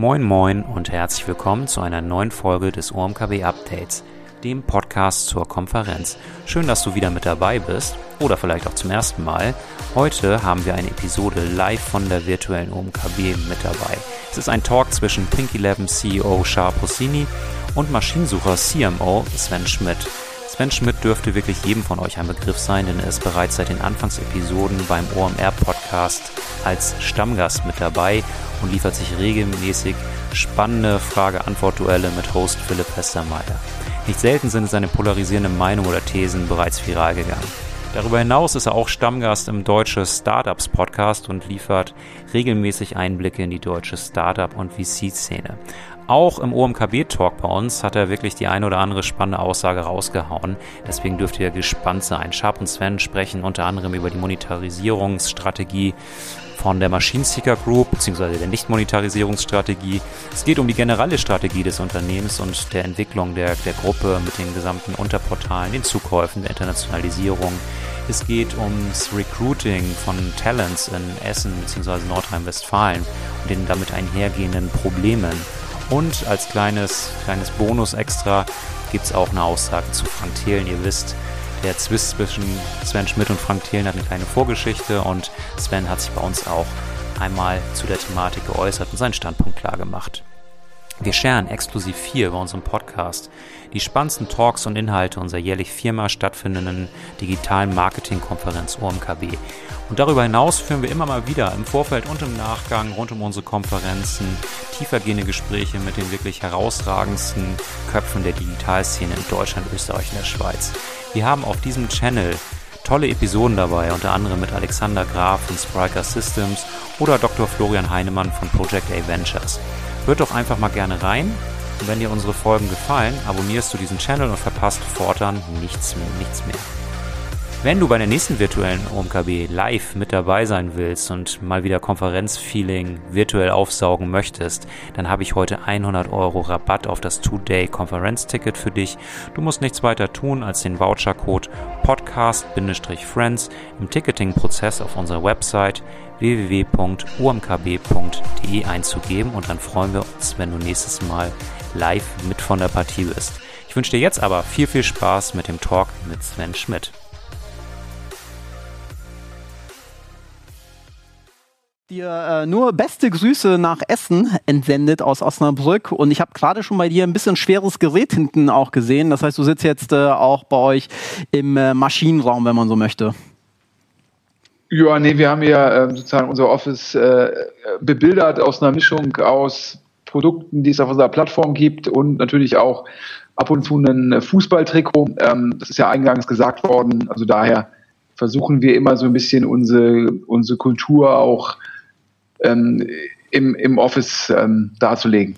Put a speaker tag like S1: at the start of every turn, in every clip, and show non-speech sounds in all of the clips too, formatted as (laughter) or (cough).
S1: Moin Moin und herzlich willkommen zu einer neuen Folge des OMKB Updates, dem Podcast zur Konferenz. Schön, dass du wieder mit dabei bist oder vielleicht auch zum ersten Mal. Heute haben wir eine Episode live von der virtuellen OMKB mit dabei. Es ist ein Talk zwischen Pink 11 CEO Shah Rossini und Maschinensucher CMO Sven Schmidt. Sven Schmidt dürfte wirklich jedem von euch ein Begriff sein, denn er ist bereits seit den Anfangsepisoden beim OMR Podcast als Stammgast mit dabei und liefert sich regelmäßig spannende Frage-Antwort-Duelle mit Host Philipp Westermeier. Nicht selten sind seine polarisierenden Meinungen oder Thesen bereits viral gegangen. Darüber hinaus ist er auch Stammgast im Deutsche Startups Podcast und liefert regelmäßig Einblicke in die deutsche Startup- und VC-Szene. Auch im OMKB-Talk bei uns hat er wirklich die eine oder andere spannende Aussage rausgehauen. Deswegen dürft ihr gespannt sein. Sharp und Sven sprechen unter anderem über die Monetarisierungsstrategie von der Machine Seeker Group bzw. der Nicht-Monetarisierungsstrategie. Es geht um die generelle Strategie des Unternehmens und der Entwicklung der, der Gruppe mit den gesamten Unterportalen, den Zukäufen, der Internationalisierung. Es geht ums Recruiting von Talents in Essen bzw. Nordrhein-Westfalen und den damit einhergehenden Problemen. Und als kleines, kleines Bonus extra gibt es auch eine Aussage zu Frank Thelen. Ihr wisst, der Zwist zwischen Sven Schmidt und Frank Thelen hat eine kleine Vorgeschichte und Sven hat sich bei uns auch einmal zu der Thematik geäußert und seinen Standpunkt klar gemacht. Wir scheren exklusiv hier bei unserem Podcast die spannendsten Talks und Inhalte unserer jährlich viermal stattfindenden digitalen Marketingkonferenz OMKB. Und darüber hinaus führen wir immer mal wieder im Vorfeld und im Nachgang rund um unsere Konferenzen tiefergehende Gespräche mit den wirklich herausragendsten Köpfen der Digitalszene in Deutschland, Österreich und der Schweiz. Wir haben auf diesem Channel tolle Episoden dabei, unter anderem mit Alexander Graf von Spriker Systems oder Dr. Florian Heinemann von Project A Ventures. Hört doch einfach mal gerne rein. Und wenn dir unsere Folgen gefallen, abonnierst du diesen Channel und verpasst fortan nichts, nichts mehr. Wenn du bei der nächsten virtuellen OMKB live mit dabei sein willst und mal wieder Konferenzfeeling virtuell aufsaugen möchtest, dann habe ich heute 100 Euro Rabatt auf das Two-Day-Konferenzticket für dich. Du musst nichts weiter tun, als den Vouchercode podcast-friends im Ticketing-Prozess auf unserer Website www.umkb.de einzugeben und dann freuen wir uns, wenn du nächstes Mal live mit von der Partie bist. Ich wünsche dir jetzt aber viel, viel Spaß mit dem Talk mit Sven Schmidt.
S2: Dir äh, nur beste Grüße nach Essen entsendet aus Osnabrück und ich habe gerade schon bei dir ein bisschen schweres Gerät hinten auch gesehen. Das heißt, du sitzt jetzt äh, auch bei euch im äh, Maschinenraum, wenn man so möchte.
S3: Ja, nee, wir haben ja äh, sozusagen unser Office äh, bebildert aus einer Mischung aus Produkten, die es auf unserer Plattform gibt und natürlich auch ab und zu ein Fußballtrikot. Ähm, das ist ja eingangs gesagt worden. Also daher versuchen wir immer so ein bisschen unsere, unsere Kultur auch ähm, im, im Office ähm, darzulegen.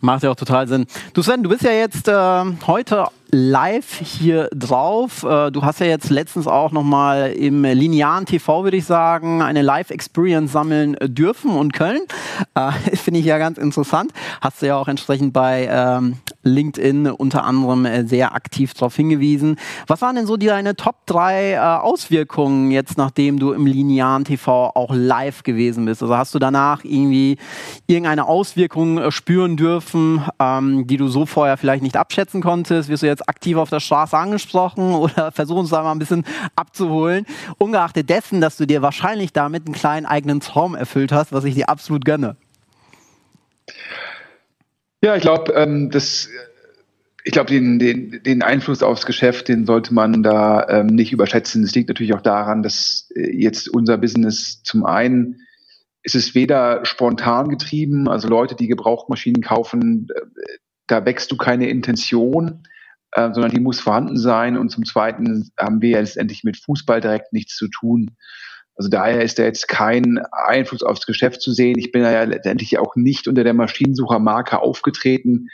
S2: Macht ja auch total Sinn. Du Sven, du bist ja jetzt äh, heute live hier drauf. Äh, du hast ja jetzt letztens auch nochmal im linearen TV, würde ich sagen, eine Live-Experience sammeln dürfen und können. Äh, (laughs) Finde ich ja ganz interessant. Hast du ja auch entsprechend bei ähm, LinkedIn unter anderem äh, sehr aktiv darauf hingewiesen. Was waren denn so deine Top 3 äh, Auswirkungen jetzt, nachdem du im linearen TV auch live gewesen bist? Also hast du danach irgendwie irgendeine Auswirkung äh, spüren dürfen, ähm, die du so vorher vielleicht nicht abschätzen konntest? Wirst du jetzt aktiv auf der Straße angesprochen (laughs) oder versuch uns da mal ein bisschen abzuholen? Ungeachtet dessen, dass du dir wahrscheinlich damit einen kleinen eigenen Traum erfüllt hast, was ich dir absolut gönne.
S3: Ja, ich glaube, ähm, das, ich glaube, den, den, den Einfluss aufs Geschäft, den sollte man da ähm, nicht überschätzen. Es liegt natürlich auch daran, dass äh, jetzt unser Business zum einen ist es weder spontan getrieben, also Leute, die Gebrauchmaschinen kaufen, äh, da wächst du keine Intention, äh, sondern die muss vorhanden sein. Und zum Zweiten haben wir ja letztendlich mit Fußball direkt nichts zu tun. Also daher ist da jetzt kein Einfluss aufs Geschäft zu sehen. Ich bin ja letztendlich auch nicht unter der Maschinensuchermarke aufgetreten,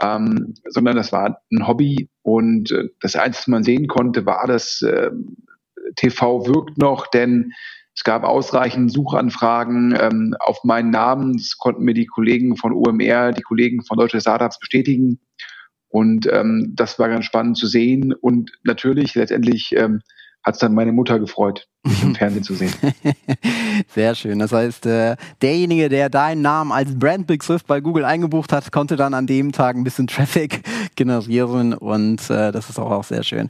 S3: ähm, sondern das war ein Hobby. Und äh, das Einzige, was man sehen konnte, war, dass äh, TV wirkt noch, denn es gab ausreichend Suchanfragen ähm, auf meinen Namen. Das konnten mir die Kollegen von OMR, die Kollegen von Deutsche Startups bestätigen. Und ähm, das war ganz spannend zu sehen. Und natürlich letztendlich ähm, hat es dann meine Mutter gefreut, mich im Fernsehen zu sehen. (laughs)
S2: Sehr schön. Das heißt, äh, derjenige, der deinen Namen als Brandbegriff bei Google eingebucht hat, konnte dann an dem Tag ein bisschen (laughs) Traffic generieren und äh, das ist auch, auch sehr schön.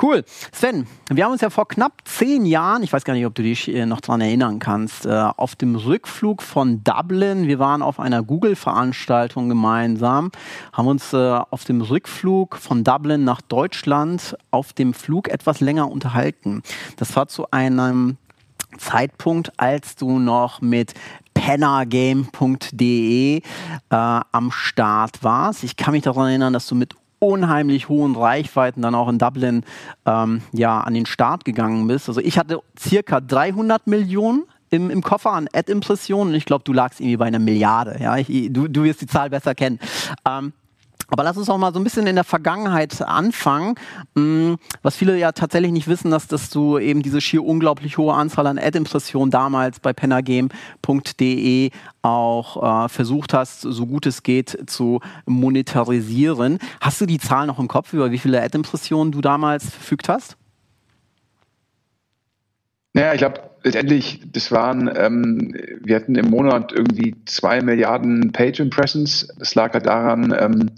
S2: Cool. Sven, wir haben uns ja vor knapp zehn Jahren, ich weiß gar nicht, ob du dich äh, noch daran erinnern kannst, auf dem Rückflug von Dublin, wir waren auf einer Google-Veranstaltung gemeinsam, haben uns auf dem Rückflug von Dublin nach Deutschland auf dem Flug etwas länger unterhalten. Das war zu einem Zeitpunkt, als du noch mit pennergame.de äh, am Start warst. Ich kann mich daran erinnern, dass du mit unheimlich hohen Reichweiten dann auch in Dublin ähm, ja, an den Start gegangen bist. Also ich hatte circa 300 Millionen im, im Koffer an Ad-Impressionen und ich glaube, du lagst irgendwie bei einer Milliarde. Ja? Ich, du, du wirst die Zahl besser kennen. Ähm, aber lass uns auch mal so ein bisschen in der Vergangenheit anfangen. Mm, was viele ja tatsächlich nicht wissen, dass, dass du eben diese schier unglaublich hohe Anzahl an Ad-Impressionen damals bei pennergame.de auch äh, versucht hast, so gut es geht, zu monetarisieren. Hast du die Zahl noch im Kopf, über wie viele Ad-Impressionen du damals verfügt hast?
S3: Naja, ich glaube, letztendlich, das waren, ähm, wir hatten im Monat irgendwie zwei Milliarden Page Impressions. Das lag halt daran, ähm,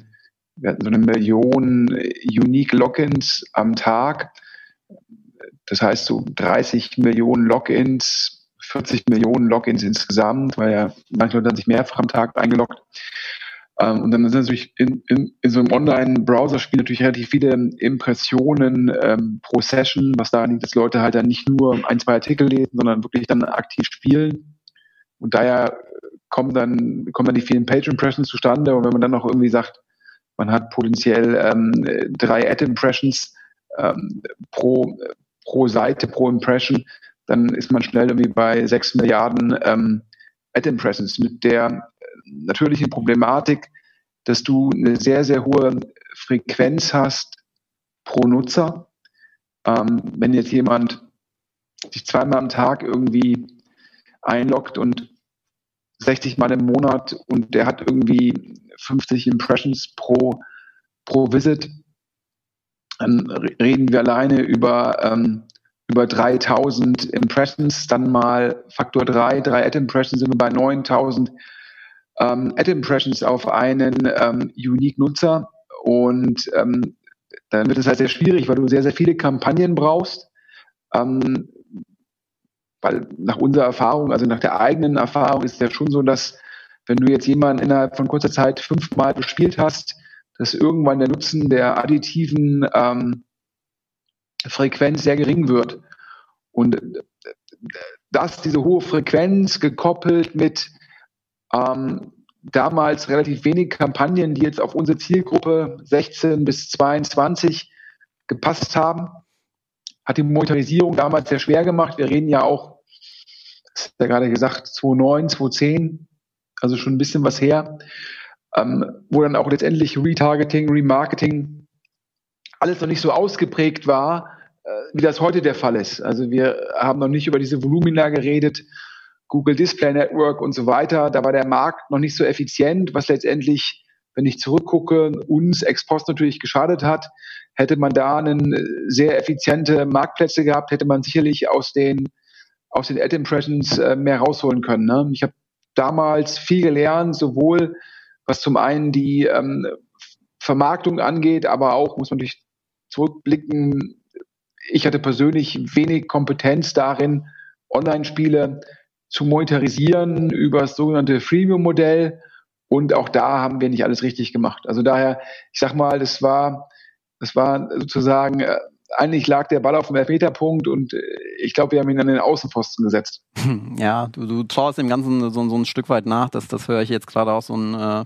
S3: wir hatten so eine Million Unique Logins am Tag. Das heißt so 30 Millionen Logins, 40 Millionen Logins insgesamt, weil ja manche Leute haben sich mehrfach am Tag eingeloggt. Ähm, und dann sind natürlich in, in, in so einem Online-Browser-Spiel natürlich relativ viele Impressionen ähm, pro Session, was daran liegt, dass Leute halt dann nicht nur ein, zwei Artikel lesen, sondern wirklich dann aktiv spielen. Und daher kommen dann, kommen dann die vielen Page-Impressions zustande. Und wenn man dann noch irgendwie sagt, man hat potenziell ähm, drei Ad-Impressions ähm, pro, pro Seite, pro Impression, dann ist man schnell irgendwie bei sechs Milliarden ähm, Ad-Impressions mit der natürlichen Problematik, dass du eine sehr, sehr hohe Frequenz hast pro Nutzer. Ähm, wenn jetzt jemand sich zweimal am Tag irgendwie einloggt und 60 Mal im Monat und der hat irgendwie 50 Impressions pro, pro Visit, dann reden wir alleine über, ähm, über 3000 Impressions, dann mal Faktor 3, 3 Ad-Impressions sind wir bei 9000 ähm, Ad-Impressions auf einen ähm, Unique-Nutzer und ähm, dann wird es halt sehr schwierig, weil du sehr, sehr viele Kampagnen brauchst. Ähm, weil nach unserer Erfahrung, also nach der eigenen Erfahrung ist es ja schon so, dass wenn du jetzt jemanden innerhalb von kurzer Zeit fünfmal bespielt hast, dass irgendwann der Nutzen der additiven ähm, Frequenz sehr gering wird. Und dass diese hohe Frequenz gekoppelt mit ähm, damals relativ wenig Kampagnen, die jetzt auf unsere Zielgruppe 16 bis 22 gepasst haben, hat die Monetarisierung damals sehr schwer gemacht. Wir reden ja auch, das ist ja gerade gesagt, 2009, 2010, also schon ein bisschen was her, ähm, wo dann auch letztendlich Retargeting, Remarketing alles noch nicht so ausgeprägt war, äh, wie das heute der Fall ist. Also wir haben noch nicht über diese Volumina geredet, Google Display Network und so weiter. Da war der Markt noch nicht so effizient, was letztendlich, wenn ich zurückgucke, uns ex post natürlich geschadet hat. Hätte man da einen äh, sehr effiziente Marktplätze gehabt, hätte man sicherlich aus den aus den Ad Impressions äh, mehr rausholen können. Ne? Ich habe damals viel gelernt, sowohl was zum einen die ähm, Vermarktung angeht, aber auch, muss man natürlich zurückblicken, ich hatte persönlich wenig Kompetenz darin, Online-Spiele zu monetarisieren über das sogenannte Freemium-Modell. Und auch da haben wir nicht alles richtig gemacht. Also daher, ich sag mal, das war, das war sozusagen äh, eigentlich lag der Ball auf dem Elfmeterpunkt und äh, ich glaube, wir haben ihn an den Außenpfosten gesetzt.
S2: Ja, du, du traust dem Ganzen so, so ein Stück weit nach, das, das höre ich jetzt gerade auch so ein äh,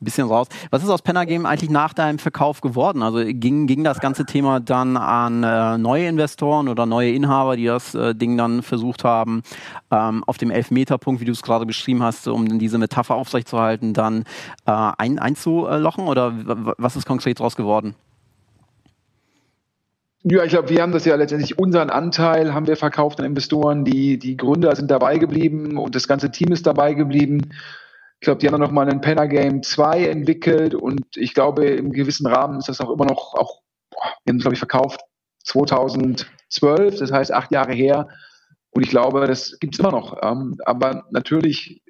S2: bisschen raus. Was ist aus Pennergame eigentlich nach deinem Verkauf geworden? Also ging, ging das ganze Thema dann an äh, neue Investoren oder neue Inhaber, die das äh, Ding dann versucht haben, ähm, auf dem Elfmeterpunkt, wie du es gerade beschrieben hast, um diese Metapher aufrechtzuerhalten, dann äh, ein, einzulochen oder was ist konkret daraus geworden?
S3: Ja, ich glaube, wir haben das ja letztendlich unseren Anteil haben wir verkauft an Investoren. Die, die Gründer sind dabei geblieben und das ganze Team ist dabei geblieben. Ich glaube, die haben dann noch mal einen Penner Game 2 entwickelt und ich glaube, im gewissen Rahmen ist das auch immer noch, auch, boah, wir haben es, glaube ich, verkauft 2012, das heißt acht Jahre her. Und ich glaube, das gibt es immer noch. Ähm, aber natürlich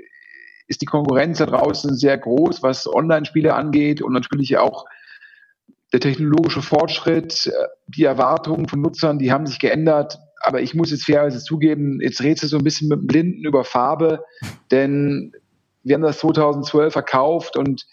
S3: ist die Konkurrenz da draußen sehr groß, was Online-Spiele angeht und natürlich auch der technologische Fortschritt, äh, die Erwartungen von Nutzern, die haben sich geändert. Aber ich muss jetzt fairerweise zugeben, jetzt redest du so ein bisschen mit dem Blinden über Farbe, denn wir haben das 2012 verkauft und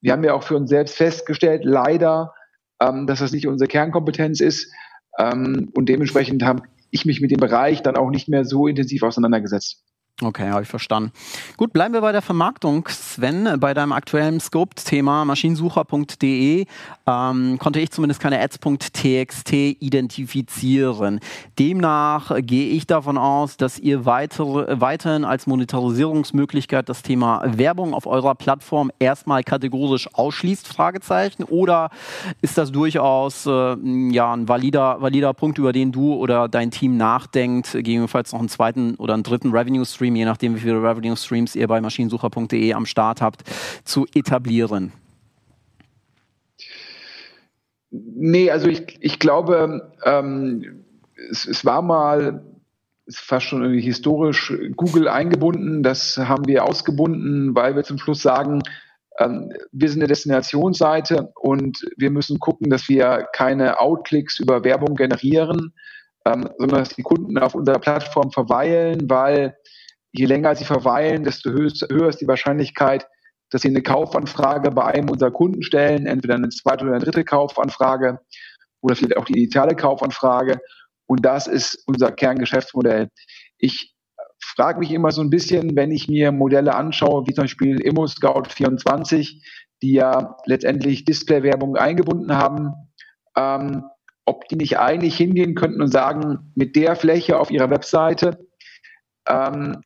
S3: wir haben ja auch für uns selbst festgestellt, leider, ähm, dass das nicht unsere Kernkompetenz ist. Ähm, und dementsprechend habe ich mich mit dem Bereich dann auch nicht mehr so intensiv auseinandergesetzt.
S2: Okay, habe ich verstanden. Gut, bleiben wir bei der Vermarktung. Sven, bei deinem aktuellen Scope-Thema maschinensucher.de ähm, konnte ich zumindest keine ads.txt identifizieren. Demnach gehe ich davon aus, dass ihr weitere, weiterhin als Monetarisierungsmöglichkeit das Thema Werbung auf eurer Plattform erstmal kategorisch ausschließt, Fragezeichen, oder ist das durchaus äh, ja, ein valider, valider Punkt, über den du oder dein Team nachdenkt, gegebenenfalls noch einen zweiten oder einen dritten Revenue-Stream Stream, je nachdem wie viele Revenue Streams ihr bei maschinensucher.de am Start habt, zu etablieren?
S3: Nee, also ich, ich glaube, ähm, es, es war mal ist fast schon irgendwie historisch Google eingebunden. Das haben wir ausgebunden, weil wir zum Schluss sagen, ähm, wir sind eine Destinationsseite und wir müssen gucken, dass wir keine Outklicks über Werbung generieren, ähm, sondern dass die Kunden auf unserer Plattform verweilen, weil je länger sie verweilen, desto höher ist die Wahrscheinlichkeit, dass sie eine Kaufanfrage bei einem unserer Kunden stellen, entweder eine zweite oder eine dritte Kaufanfrage oder vielleicht auch die initiale Kaufanfrage. Und das ist unser Kerngeschäftsmodell. Ich frage mich immer so ein bisschen, wenn ich mir Modelle anschaue, wie zum Beispiel ImmoScout24, die ja letztendlich Displaywerbung eingebunden haben, ähm, ob die nicht eigentlich hingehen könnten und sagen, mit der Fläche auf ihrer Webseite ähm,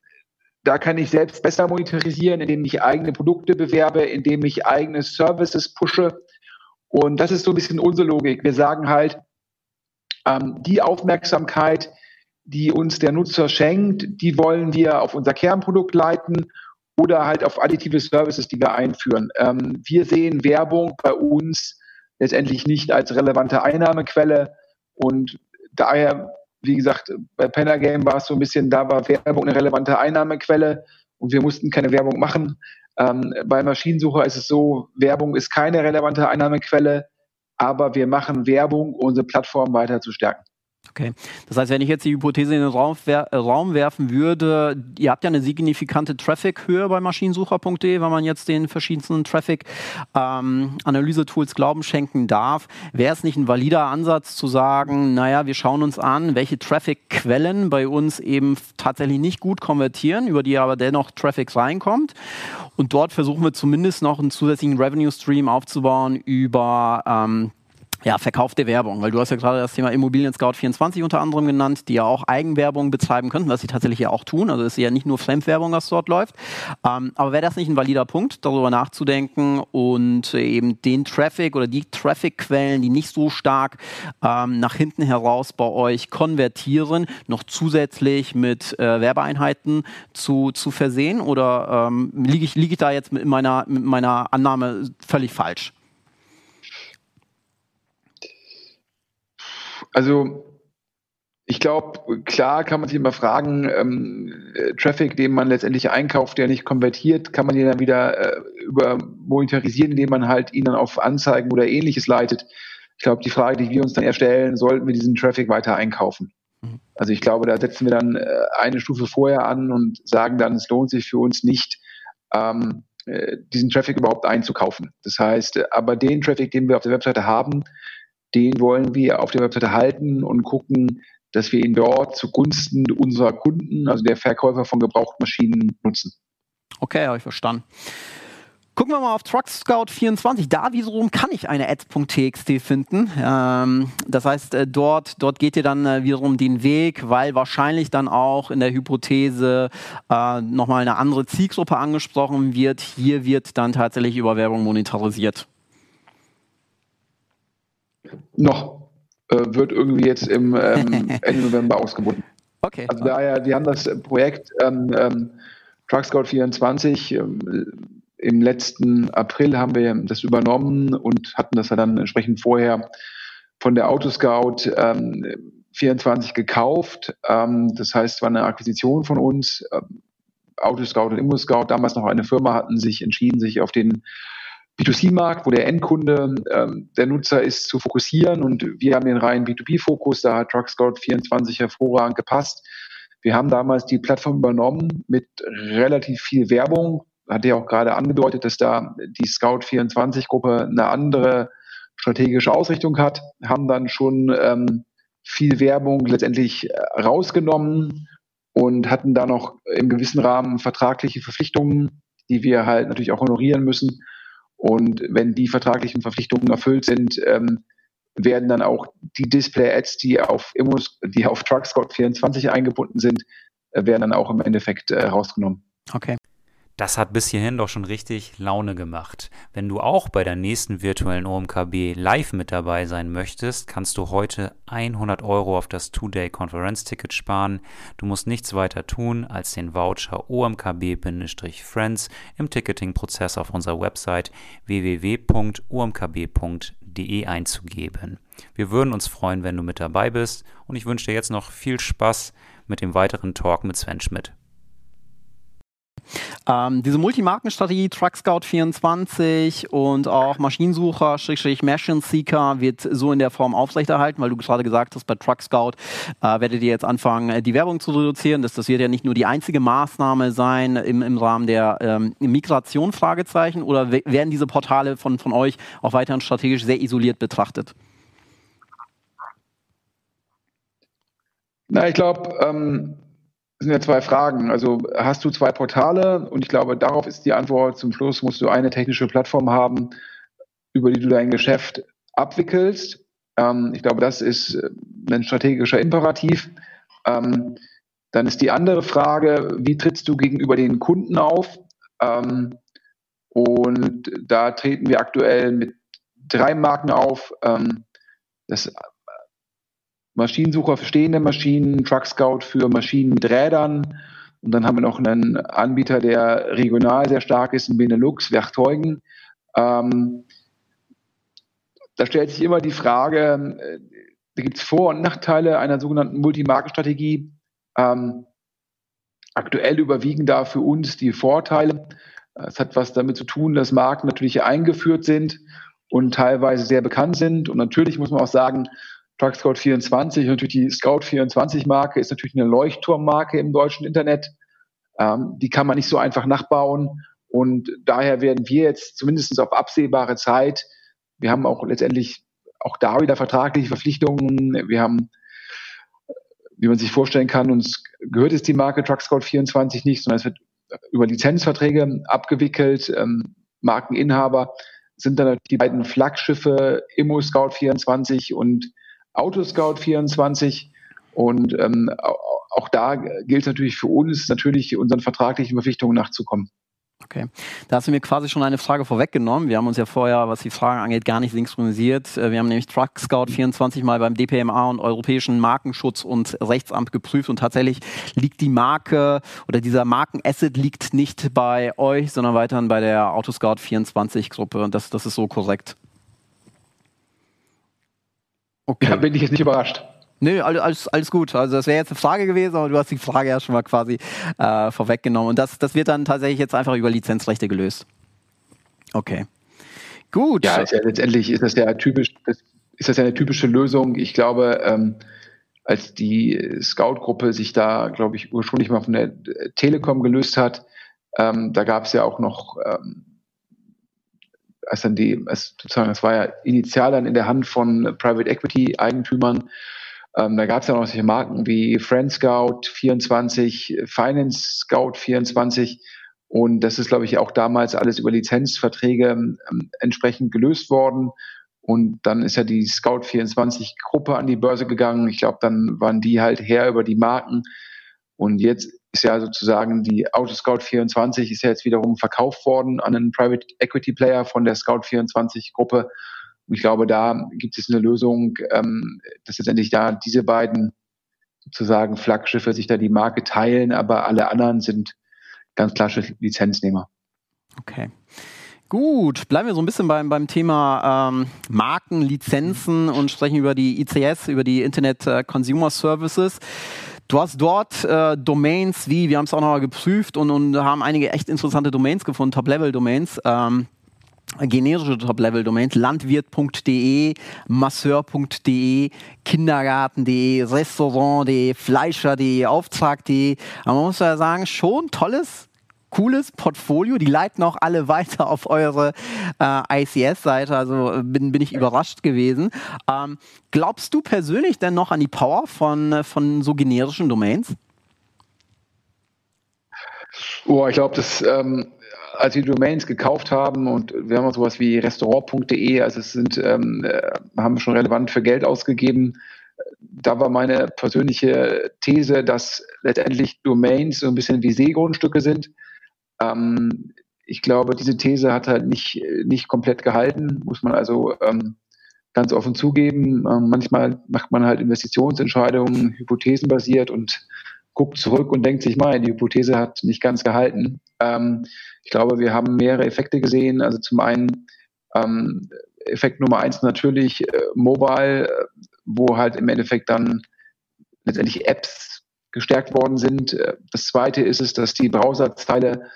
S3: da kann ich selbst besser monetarisieren, indem ich eigene Produkte bewerbe, indem ich eigene Services pushe. Und das ist so ein bisschen unsere Logik. Wir sagen halt, ähm, die Aufmerksamkeit, die uns der Nutzer schenkt, die wollen wir auf unser Kernprodukt leiten oder halt auf additive Services, die wir einführen. Ähm, wir sehen Werbung bei uns letztendlich nicht als relevante Einnahmequelle und daher wie gesagt, bei Penner Game war es so ein bisschen, da war Werbung eine relevante Einnahmequelle und wir mussten keine Werbung machen. Ähm, bei Maschinensucher ist es so, Werbung ist keine relevante Einnahmequelle, aber wir machen Werbung, unsere Plattform weiter zu stärken.
S2: Okay. Das heißt, wenn ich jetzt die Hypothese in den Raum, wer äh, Raum werfen würde, ihr habt ja eine signifikante Traffic-Höhe bei maschinensucher.de, wenn man jetzt den verschiedensten Traffic-Analyse-Tools ähm, Glauben schenken darf. Wäre es nicht ein valider Ansatz zu sagen, naja, wir schauen uns an, welche Traffic-Quellen bei uns eben tatsächlich nicht gut konvertieren, über die aber dennoch Traffic reinkommt. Und dort versuchen wir zumindest noch einen zusätzlichen Revenue-Stream aufzubauen über ähm, ja, verkaufte Werbung, weil du hast ja gerade das Thema Immobilien Scout 24 unter anderem genannt, die ja auch Eigenwerbung betreiben könnten, was sie tatsächlich ja auch tun. Also ist ja nicht nur Fremdwerbung, was dort läuft. Ähm, aber wäre das nicht ein valider Punkt, darüber nachzudenken und eben den Traffic oder die Traffic-Quellen, die nicht so stark ähm, nach hinten heraus bei euch konvertieren, noch zusätzlich mit äh, Werbeeinheiten zu, zu versehen? Oder ähm, liege ich, lieg ich da jetzt mit meiner, mit meiner Annahme völlig falsch?
S3: Also ich glaube, klar kann man sich immer fragen, ähm, Traffic, den man letztendlich einkauft, der nicht konvertiert, kann man den dann wieder äh, über monetarisieren, indem man halt ihn dann auf Anzeigen oder ähnliches leitet. Ich glaube, die Frage, die wir uns dann erstellen, sollten wir diesen Traffic weiter einkaufen? Mhm. Also ich glaube, da setzen wir dann äh, eine Stufe vorher an und sagen dann, es lohnt sich für uns nicht, ähm, äh, diesen Traffic überhaupt einzukaufen. Das heißt, äh, aber den Traffic, den wir auf der Webseite haben, den wollen wir auf der Webseite halten und gucken, dass wir ihn dort zugunsten unserer Kunden, also der Verkäufer von Gebrauchtmaschinen, nutzen.
S2: Okay, habe ich verstanden. Gucken wir mal auf Truck Scout 24. Da wiederum kann ich eine ads.txt finden. Ähm, das heißt, äh, dort, dort geht ihr dann äh, wiederum den Weg, weil wahrscheinlich dann auch in der Hypothese äh, nochmal eine andere Zielgruppe angesprochen wird. Hier wird dann tatsächlich über Werbung monetarisiert
S3: noch äh, wird irgendwie jetzt im ähm, (laughs) Ende November ausgebunden. Okay. Also daher, wir haben das Projekt ähm, ähm, Truck Scout 24 ähm, im letzten April haben wir das übernommen und hatten das ja dann entsprechend vorher von der Autoscout ähm, 24 gekauft. Ähm, das heißt, es war eine Akquisition von uns. Ähm, Autoscout und ImmoScout, damals noch eine Firma, hatten sich entschieden, sich auf den B2C-Markt, wo der Endkunde ähm, der Nutzer ist, zu fokussieren. Und wir haben den reinen B2B-Fokus. Da hat TruckScout 24 hervorragend gepasst. Wir haben damals die Plattform übernommen mit relativ viel Werbung. Hatte ja auch gerade angedeutet, dass da die Scout 24 Gruppe eine andere strategische Ausrichtung hat, haben dann schon ähm, viel Werbung letztendlich äh, rausgenommen und hatten da noch im gewissen Rahmen vertragliche Verpflichtungen, die wir halt natürlich auch honorieren müssen. Und wenn die vertraglichen Verpflichtungen erfüllt sind, ähm, werden dann auch die Display-Ads, die auf die auf TruckScout 24 eingebunden sind, äh, werden dann auch im Endeffekt äh, rausgenommen.
S2: Okay.
S1: Das hat bis hierhin doch schon richtig Laune gemacht. Wenn du auch bei der nächsten virtuellen OMKB live mit dabei sein möchtest, kannst du heute 100 Euro auf das Two-Day-Konferenzticket sparen. Du musst nichts weiter tun, als den Voucher OMKB-Friends im Ticketing-Prozess auf unserer Website www.omkb.de einzugeben. Wir würden uns freuen, wenn du mit dabei bist und ich wünsche dir jetzt noch viel Spaß mit dem weiteren Talk mit Sven Schmidt.
S2: Ähm, diese Multimarkenstrategie Truck Scout 24 und auch Maschinensucher, Machine Seeker wird so in der Form aufrechterhalten, weil du gerade gesagt hast, bei Truck Scout äh, werdet ihr jetzt anfangen, äh, die Werbung zu reduzieren. Das, das wird ja nicht nur die einzige Maßnahme sein im, im Rahmen der ähm, Migration, Fragezeichen, oder werden diese Portale von, von euch auch weiterhin strategisch sehr isoliert betrachtet?
S3: Na, ich glaube, ähm, sind ja zwei Fragen. Also hast du zwei Portale und ich glaube, darauf ist die Antwort. Zum Schluss musst du eine technische Plattform haben, über die du dein Geschäft abwickelst. Ähm, ich glaube, das ist äh, ein strategischer Imperativ. Ähm, dann ist die andere Frage, wie trittst du gegenüber den Kunden auf? Ähm, und da treten wir aktuell mit drei Marken auf. Ähm, das Maschinensucher für stehende Maschinen, Truck Scout für Maschinen mit Rädern. Und dann haben wir noch einen Anbieter, der regional sehr stark ist, in Benelux, Werchteugen. Ähm, da stellt sich immer die Frage, äh, da gibt es Vor- und Nachteile einer sogenannten Multimarkenstrategie. Ähm, aktuell überwiegen da für uns die Vorteile. Es hat was damit zu tun, dass Marken natürlich eingeführt sind und teilweise sehr bekannt sind. Und natürlich muss man auch sagen, Truck Scout 24 und natürlich die Scout 24 Marke ist natürlich eine Leuchtturmmarke im deutschen Internet. Ähm, die kann man nicht so einfach nachbauen. Und daher werden wir jetzt zumindest auf absehbare Zeit, wir haben auch letztendlich auch da wieder vertragliche Verpflichtungen. Wir haben, wie man sich vorstellen kann, uns gehört es die Marke Truck Scout 24 nicht, sondern es wird über Lizenzverträge abgewickelt. Ähm, Markeninhaber sind dann die beiden Flaggschiffe Immo Scout 24 und Autoscout 24 und ähm, auch da gilt es natürlich für uns, natürlich unseren vertraglichen Verpflichtungen nachzukommen.
S2: Okay. Da hast du mir quasi schon eine Frage vorweggenommen. Wir haben uns ja vorher, was die Fragen angeht, gar nicht synchronisiert. Äh, wir haben nämlich Truck Scout 24 mal beim DPMA und Europäischen Markenschutz und Rechtsamt geprüft und tatsächlich liegt die Marke oder dieser Markenasset liegt nicht bei euch, sondern weiterhin bei der Autoscout 24 Gruppe. Und das, das ist so korrekt.
S3: Okay. Da bin ich jetzt nicht überrascht.
S2: Nö, alles, alles gut. Also das wäre jetzt eine Frage gewesen, aber du hast die Frage ja schon mal quasi äh, vorweggenommen. Und das, das wird dann tatsächlich jetzt einfach über Lizenzrechte gelöst. Okay. Gut.
S3: Ja, ja letztendlich ist das ja typisch, ist das ja eine typische Lösung. Ich glaube, ähm, als die Scout-Gruppe sich da, glaube ich, ursprünglich mal von der Telekom gelöst hat, ähm, da gab es ja auch noch ähm, als dann die, als sozusagen, das war ja initial dann in der Hand von Private Equity Eigentümern. Ähm, da gab es ja noch solche Marken wie Friend Scout 24, Finance Scout 24. Und das ist, glaube ich, auch damals alles über Lizenzverträge ähm, entsprechend gelöst worden. Und dann ist ja die Scout 24 Gruppe an die Börse gegangen. Ich glaube, dann waren die halt her über die Marken. Und jetzt ist ja sozusagen die Autoscout 24 ist ja jetzt wiederum verkauft worden an einen Private Equity Player von der Scout 24 Gruppe. Und ich glaube, da gibt es eine Lösung, ähm, dass letztendlich da diese beiden sozusagen Flaggschiffe sich da die Marke teilen, aber alle anderen sind ganz klassische Lizenznehmer.
S2: Okay. Gut, bleiben wir so ein bisschen beim, beim Thema ähm, Marken, Lizenzen und sprechen über die ICS, über die Internet äh, Consumer Services. Du hast dort äh, Domains wie, wir haben es auch nochmal geprüft und, und haben einige echt interessante Domains gefunden, Top-Level-Domains. Ähm, generische Top-Level-Domains, landwirt.de, masseur.de, kindergarten.de, restaurant.de, fleischer.de, auftrag.de. Aber man muss ja sagen, schon tolles cooles Portfolio. Die leiten auch alle (laughs) weiter auf eure äh, ICS-Seite. Also äh, bin, bin ich überrascht gewesen. Ähm, glaubst du persönlich denn noch an die Power von, von so generischen Domains?
S3: Oh, ich glaube, dass ähm, als wir Domains gekauft haben und wir haben auch sowas wie restaurant.de, also es sind, ähm, äh, haben schon relevant für Geld ausgegeben. Da war meine persönliche These, dass letztendlich Domains so ein bisschen wie Seegrundstücke sind. Ähm, ich glaube, diese These hat halt nicht, nicht komplett gehalten, muss man also ähm, ganz offen zugeben. Ähm, manchmal macht man halt Investitionsentscheidungen hypothesenbasiert und guckt zurück und denkt sich mal, die Hypothese hat nicht ganz gehalten. Ähm, ich glaube, wir haben mehrere Effekte gesehen. Also zum einen ähm, Effekt Nummer eins natürlich äh, Mobile, äh, wo halt im Endeffekt dann letztendlich Apps gestärkt worden sind. Äh, das zweite ist es, dass die Browserzeile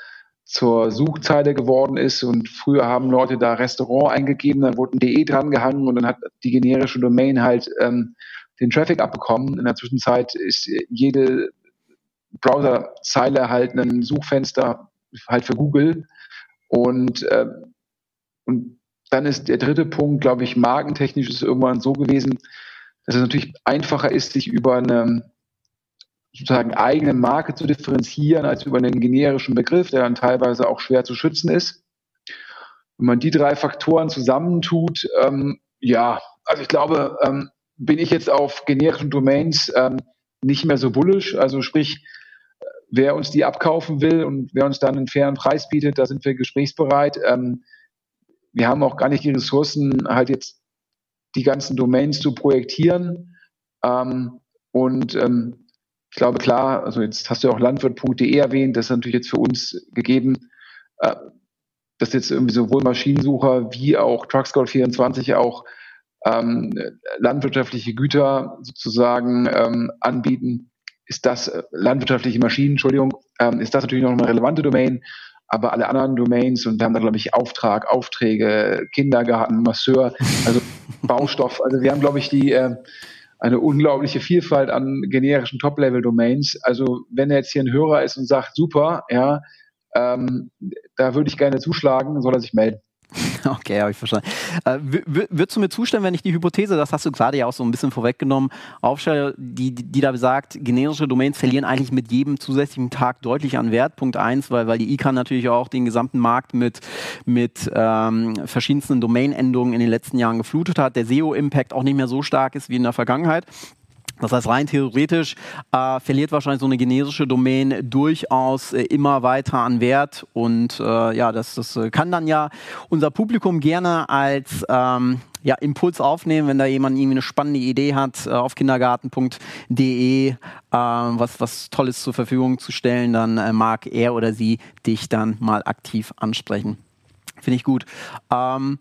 S3: zur Suchzeile geworden ist und früher haben Leute da Restaurant eingegeben, dann wurde ein DE dran gehangen und dann hat die generische Domain halt ähm, den Traffic abbekommen. In der Zwischenzeit ist jede Browserzeile halt ein Suchfenster halt für Google und, äh, und dann ist der dritte Punkt, glaube ich, markentechnisch ist irgendwann so gewesen, dass es natürlich einfacher ist, sich über eine sozusagen eigene Marke zu differenzieren als über einen generischen Begriff, der dann teilweise auch schwer zu schützen ist. Wenn man die drei Faktoren zusammentut, ähm, ja, also ich glaube, ähm, bin ich jetzt auf generischen Domains ähm, nicht mehr so bullisch. Also sprich, wer uns die abkaufen will und wer uns dann einen fairen Preis bietet, da sind wir gesprächsbereit. Ähm, wir haben auch gar nicht die Ressourcen, halt jetzt die ganzen Domains zu projektieren. Ähm, und ähm, ich glaube, klar, also jetzt hast du auch landwirt.de erwähnt, das ist natürlich jetzt für uns gegeben, äh, dass jetzt irgendwie sowohl Maschinensucher wie auch Truckscout24 auch ähm, landwirtschaftliche Güter sozusagen ähm, anbieten, ist das äh, landwirtschaftliche Maschinen, Entschuldigung, ähm, ist das natürlich noch eine relevante Domain, aber alle anderen Domains und wir haben da glaube ich Auftrag, Aufträge, Kindergarten, Masseur, also (laughs) Baustoff, also wir haben glaube ich die äh, eine unglaubliche Vielfalt an generischen Top-Level-Domains. Also wenn er jetzt hier ein Hörer ist und sagt, super, ja, ähm, da würde ich gerne zuschlagen, soll er sich melden. (laughs)
S2: Okay, habe ich verstanden. Äh, würdest du mir zustimmen, wenn ich die Hypothese, das hast du gerade ja auch so ein bisschen vorweggenommen, aufstelle, die, die da besagt, generische Domains verlieren eigentlich mit jedem zusätzlichen Tag deutlich an Wert. Punkt eins, weil, weil die ICANN natürlich auch den gesamten Markt mit, mit ähm, verschiedensten Domain-Endungen in den letzten Jahren geflutet hat. Der SEO-Impact auch nicht mehr so stark ist wie in der Vergangenheit. Das heißt, rein theoretisch äh, verliert wahrscheinlich so eine generische Domain durchaus äh, immer weiter an Wert. Und äh, ja, das, das äh, kann dann ja unser Publikum gerne als ähm, ja, Impuls aufnehmen, wenn da jemand irgendwie eine spannende Idee hat, äh, auf kindergarten.de äh, was, was Tolles zur Verfügung zu stellen, dann mag er oder sie dich dann mal aktiv ansprechen. Finde ich gut. Ähm,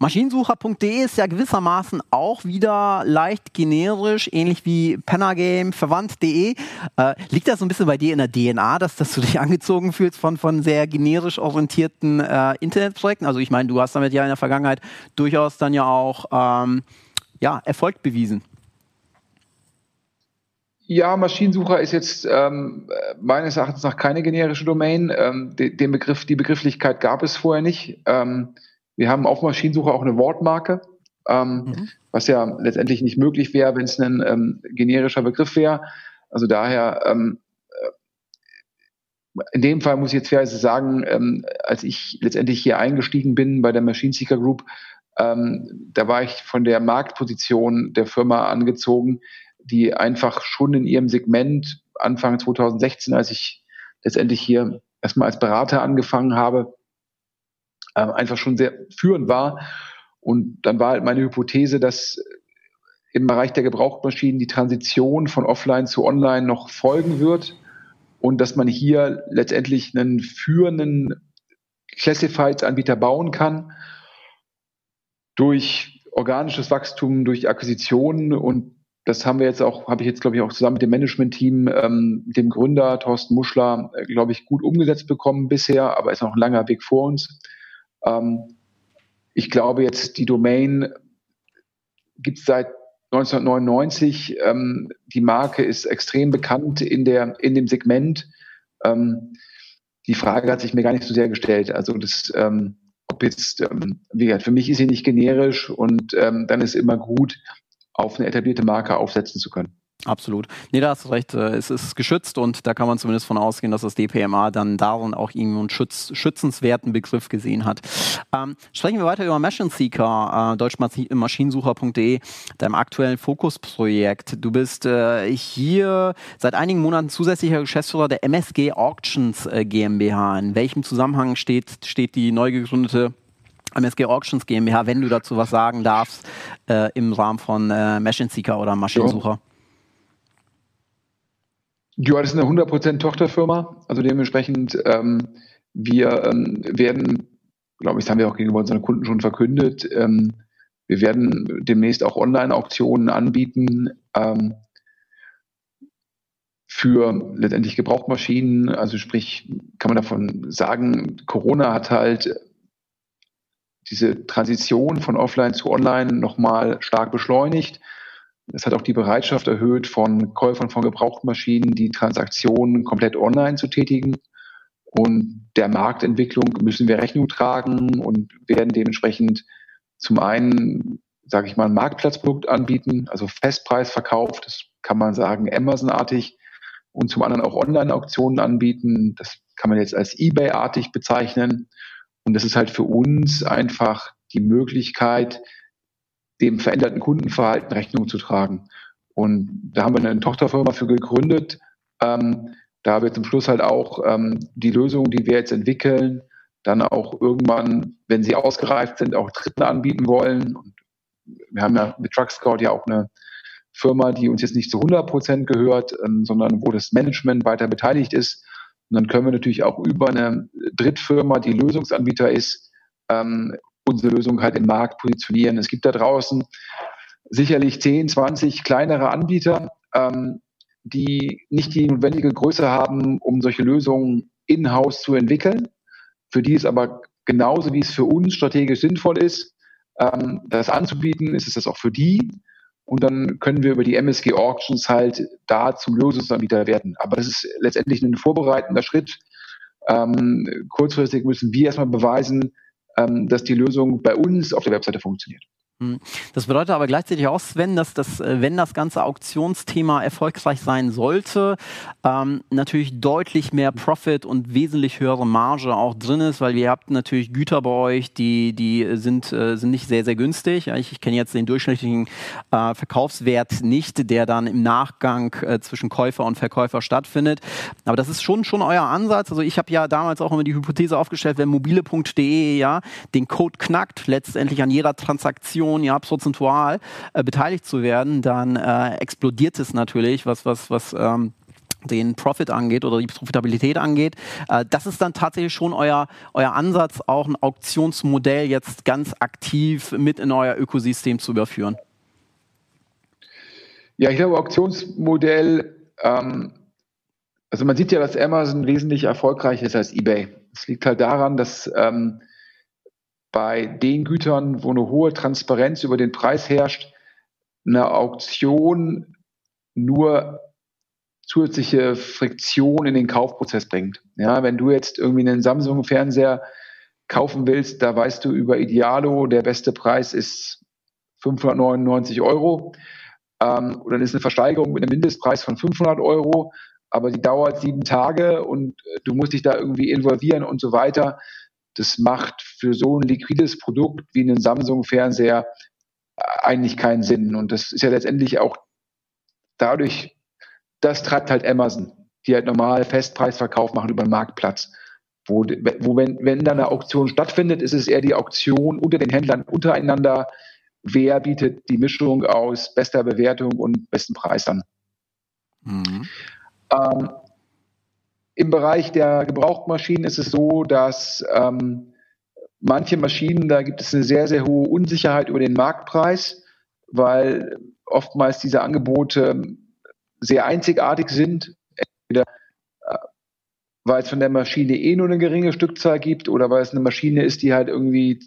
S2: Maschinensucher.de ist ja gewissermaßen auch wieder leicht generisch, ähnlich wie Pennergame, verwandt.de. Äh, liegt das so ein bisschen bei dir in der DNA, dass, dass du dich (laughs) angezogen fühlst von, von sehr generisch orientierten äh, Internetprojekten? Also ich meine, du hast damit ja in der Vergangenheit durchaus dann ja auch ähm, ja, Erfolg bewiesen.
S3: Ja, Maschinensucher ist jetzt ähm, meines Erachtens nach keine generische Domain. Ähm, de, den Begriff, die Begrifflichkeit gab es vorher nicht. Ähm, wir haben auf Maschinensuche auch eine Wortmarke, ähm, mhm. was ja letztendlich nicht möglich wäre, wenn es ein ähm, generischer Begriff wäre. Also daher, ähm, äh, in dem Fall muss ich jetzt fairerweise sagen, ähm, als ich letztendlich hier eingestiegen bin bei der Machine Seeker Group, ähm, da war ich von der Marktposition der Firma angezogen, die einfach schon in ihrem Segment Anfang 2016, als ich letztendlich hier erstmal als Berater angefangen habe, ähm, einfach schon sehr führend war. Und dann war halt meine Hypothese, dass im Bereich der Gebrauchtmaschinen die Transition von offline zu online noch folgen wird und dass man hier letztendlich einen führenden Classifieds-Anbieter bauen kann, durch organisches Wachstum, durch Akquisitionen und das haben wir jetzt auch, habe ich jetzt, glaube ich, auch zusammen mit dem Management-Team, ähm, dem Gründer Thorsten Muschler, äh, glaube ich, gut umgesetzt bekommen bisher, aber ist noch ein langer Weg vor uns. Ähm, ich glaube jetzt, die Domain gibt es seit 1999. Ähm, die Marke ist extrem bekannt in, der, in dem Segment. Ähm, die Frage hat sich mir gar nicht so sehr gestellt. Also das, ähm, ob jetzt, ähm, wie gesagt, für mich ist sie nicht generisch und ähm, dann ist immer gut, auf eine etablierte Marke aufsetzen zu können.
S2: Absolut. Nee, da hast du recht. Äh, es ist geschützt und da kann man zumindest von ausgehen, dass das DPMA dann darin auch irgendwie einen schütz, schützenswerten Begriff gesehen hat. Ähm, sprechen wir weiter über Machine Seeker, äh, deutschmaschinensucher.de, deinem aktuellen Fokusprojekt. Du bist äh, hier seit einigen Monaten zusätzlicher Geschäftsführer der MSG Auctions äh, GmbH. In welchem Zusammenhang steht, steht die neu gegründete MSG Auctions GmbH, wenn du dazu was sagen darfst, äh, im Rahmen von äh, Machine Seeker oder Maschinensucher? Ja.
S3: Ja, das ist eine 100% Tochterfirma. Also dementsprechend, ähm, wir ähm, werden, glaube ich, das haben wir auch gegenüber unseren Kunden schon verkündet, ähm, wir werden demnächst auch Online-Auktionen anbieten ähm, für letztendlich Gebrauchmaschinen. Also sprich, kann man davon sagen, Corona hat halt diese Transition von Offline zu Online nochmal stark beschleunigt. Es hat auch die Bereitschaft erhöht von Käufern von Gebrauchtmaschinen, die Transaktionen komplett online zu tätigen. Und der Marktentwicklung müssen wir Rechnung tragen und werden dementsprechend zum einen, sage ich mal, ein Marktplatzprodukt anbieten, also Festpreisverkauf, das kann man sagen, Amazon-artig, und zum anderen auch Online-Auktionen anbieten. Das kann man jetzt als eBay-artig bezeichnen. Und das ist halt für uns einfach die Möglichkeit, dem veränderten Kundenverhalten Rechnung zu tragen. Und da haben wir eine Tochterfirma für gegründet. Ähm, da wir zum Schluss halt auch ähm, die Lösungen, die wir jetzt entwickeln, dann auch irgendwann, wenn sie ausgereift sind, auch Dritten anbieten wollen. Und wir haben ja mit TruckScout ja auch eine Firma, die uns jetzt nicht zu 100 Prozent gehört, ähm, sondern wo das Management weiter beteiligt ist. Und dann können wir natürlich auch über eine Drittfirma, die Lösungsanbieter ist, ähm, unsere Lösung halt im Markt positionieren. Es gibt da draußen sicherlich 10, 20 kleinere Anbieter, ähm, die nicht die notwendige Größe haben, um solche Lösungen in-house zu entwickeln. Für die es aber genauso wie es für uns strategisch sinnvoll ist, ähm, das anzubieten, ist es das auch für die. Und dann können wir über die MSG Auctions halt da zum Lösungsanbieter werden. Aber das ist letztendlich ein vorbereitender Schritt. Ähm, kurzfristig müssen wir erstmal beweisen, dass die Lösung bei uns auf der Webseite funktioniert.
S2: Hm. Das bedeutet aber gleichzeitig auch, Sven, dass das, äh, wenn das ganze Auktionsthema erfolgreich sein sollte, ähm, natürlich deutlich mehr Profit und wesentlich höhere Marge auch drin ist, weil ihr habt natürlich Güter bei euch, die, die sind, äh, sind nicht sehr, sehr günstig. Ich, ich kenne jetzt den durchschnittlichen äh, Verkaufswert nicht, der dann im Nachgang äh, zwischen Käufer und Verkäufer stattfindet. Aber das ist schon, schon euer Ansatz. Also ich habe ja damals auch immer die Hypothese aufgestellt, wenn mobile.de ja den Code knackt, letztendlich an jeder Transaktion Millionen ja prozentual äh, beteiligt zu werden, dann äh, explodiert es natürlich, was, was, was ähm, den Profit angeht oder die Profitabilität angeht. Äh, das ist dann tatsächlich schon euer, euer Ansatz, auch ein Auktionsmodell jetzt ganz aktiv mit in euer Ökosystem zu überführen.
S3: Ja, ich glaube, Auktionsmodell, ähm, also man sieht ja, dass Amazon wesentlich erfolgreicher ist als eBay. Es liegt halt daran, dass ähm, bei den Gütern, wo eine hohe Transparenz über den Preis herrscht, eine Auktion nur zusätzliche Friktion in den Kaufprozess bringt. Ja, wenn du jetzt irgendwie einen Samsung-Fernseher kaufen willst, da weißt du über Idealo, der beste Preis ist 599 Euro. Ähm, und dann ist eine Versteigerung mit einem Mindestpreis von 500 Euro, aber die dauert sieben Tage und du musst dich da irgendwie involvieren und so weiter. Das macht für so ein liquides Produkt wie einen Samsung-Fernseher eigentlich keinen Sinn. Und das ist ja letztendlich auch dadurch, das treibt halt Amazon, die halt normal Festpreisverkauf machen über den Marktplatz. Wo, wo wenn, wenn da eine Auktion stattfindet, ist es eher die Auktion unter den Händlern untereinander. Wer bietet die Mischung aus bester Bewertung und besten Preis an? Mhm. Ähm, Im Bereich der Gebrauchtmaschinen ist es so, dass ähm, manche Maschinen, da gibt es eine sehr, sehr hohe Unsicherheit über den Marktpreis, weil oftmals diese Angebote sehr einzigartig sind. Entweder äh, weil es von der Maschine eh nur eine geringe Stückzahl gibt oder weil es eine Maschine ist, die halt irgendwie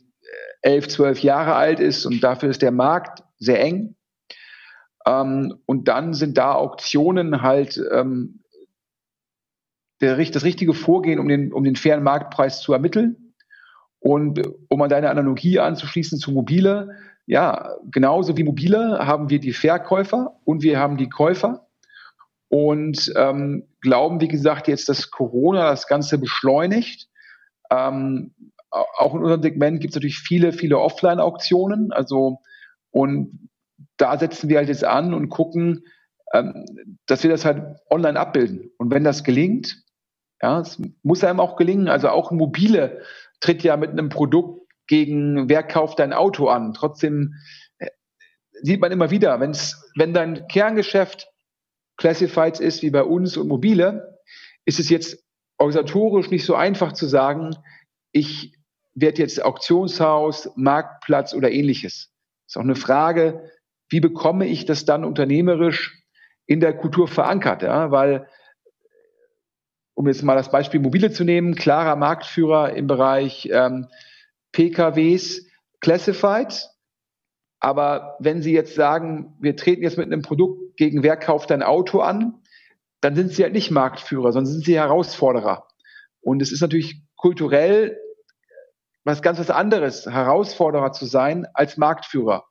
S3: elf, zwölf Jahre alt ist und dafür ist der Markt sehr eng. Ähm, und dann sind da Auktionen halt ähm, der, das richtige Vorgehen, um den, um den fairen Marktpreis zu ermitteln. Und um an deine Analogie anzuschließen zu Mobile, ja, genauso wie Mobile haben wir die Verkäufer und wir haben die Käufer und ähm, glauben, wie gesagt, jetzt, dass Corona das Ganze beschleunigt. Ähm, auch in unserem Segment gibt es natürlich viele, viele Offline-Auktionen. Also und da setzen wir halt jetzt an und gucken, ähm, dass wir das halt online abbilden. Und wenn das gelingt, ja, es muss einem auch gelingen. Also auch mobile tritt ja mit einem Produkt gegen wer kauft dein Auto an. Trotzdem äh, sieht man immer wieder, wenn's, wenn dein Kerngeschäft Classifieds ist wie bei uns und mobile, ist es jetzt organisatorisch nicht so einfach zu sagen, ich werde jetzt Auktionshaus, Marktplatz oder ähnliches. ist auch eine Frage, wie bekomme ich das dann unternehmerisch in der Kultur verankert, ja, weil um jetzt mal das Beispiel Mobile zu nehmen, klarer Marktführer im Bereich ähm, PKWs, Classified. Aber wenn Sie jetzt sagen, wir treten jetzt mit einem Produkt gegen wer kauft dein Auto an, dann sind Sie halt nicht Marktführer, sondern sind Sie Herausforderer. Und es ist natürlich kulturell was ganz was anderes, Herausforderer zu sein als Marktführer.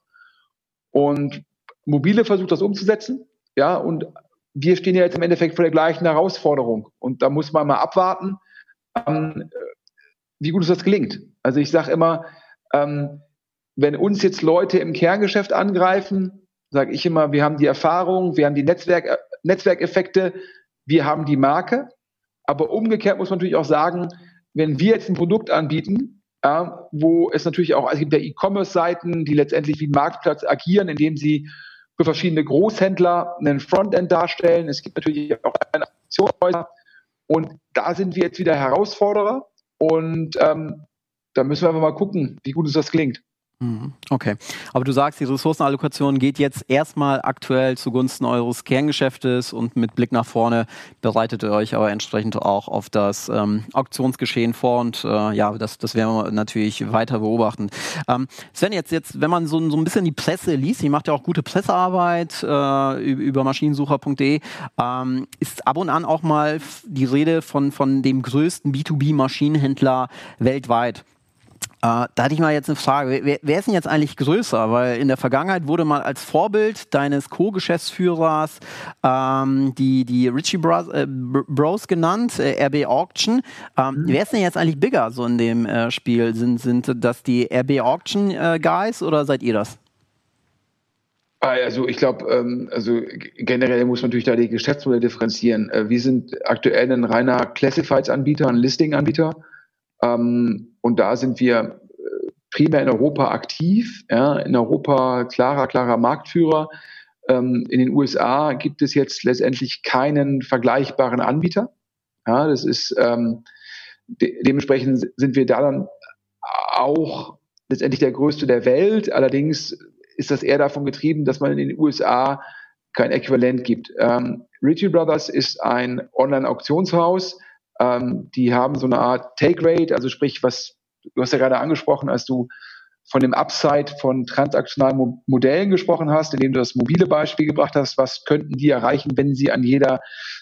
S3: Und Mobile versucht das umzusetzen, ja, und wir stehen ja jetzt im Endeffekt vor der gleichen Herausforderung. Und da muss man mal abwarten, ähm, wie gut es das gelingt. Also ich sage immer, ähm, wenn uns jetzt Leute im Kerngeschäft angreifen, sage ich immer, wir haben die Erfahrung, wir haben die Netzwerk, äh, Netzwerkeffekte, wir haben die Marke. Aber umgekehrt muss man natürlich auch sagen, wenn wir jetzt ein Produkt anbieten, ja, wo es natürlich auch, es gibt ja E-Commerce-Seiten, die letztendlich wie ein Marktplatz agieren, indem sie für verschiedene Großhändler einen Frontend darstellen. Es gibt natürlich auch Aktionshäuser. Und da sind wir jetzt wieder Herausforderer. Und ähm, da müssen wir einfach mal gucken, wie gut uns das gelingt.
S2: Mhm. Okay. Aber du sagst, die Ressourcenallokation geht jetzt erstmal aktuell zugunsten eures Kerngeschäftes und mit Blick nach vorne bereitet ihr euch aber entsprechend auch auf das ähm, Auktionsgeschehen vor und äh, ja, das, das werden wir natürlich weiter beobachten. Ähm, Sven, jetzt, jetzt, wenn man so, so ein bisschen die Presse liest, ihr macht ja auch gute Pressearbeit äh, über maschinensucher.de, ähm, ist ab und an auch mal die Rede von, von dem größten B2B-Maschinenhändler weltweit. Äh, da hatte ich mal jetzt eine Frage. Wer, wer, ist denn jetzt eigentlich größer? Weil in der Vergangenheit wurde mal als Vorbild deines Co-Geschäftsführers ähm, die, die Richie Bros, äh, Bros genannt, äh, RB Auction. Ähm, mhm. Wer ist denn jetzt eigentlich bigger so in dem äh, Spiel? Sind, sind das die RB Auction äh, Guys oder seid ihr das?
S3: Ah, also ich glaube, ähm, also generell muss man natürlich da die Geschäftsmodelle differenzieren. Äh, wir sind aktuell ein reiner Classifieds-Anbieter, ein Listing-Anbieter. Ähm, und da sind wir äh, primär in Europa aktiv. Ja, in Europa klarer, klarer Marktführer. Ähm, in den USA gibt es jetzt letztendlich keinen vergleichbaren Anbieter. Ja, das ist ähm, de dementsprechend sind wir da dann auch letztendlich der größte der Welt. Allerdings ist das eher davon getrieben, dass man in den USA kein Äquivalent gibt. Ähm, Ritchie Brothers ist ein Online-Auktionshaus, ähm, die haben so eine Art Take Rate, also sprich, was du hast ja gerade angesprochen, als du von dem Upside von transaktionalen Modellen gesprochen hast, indem du das mobile Beispiel gebracht hast, was könnten die erreichen, wenn sie an jeder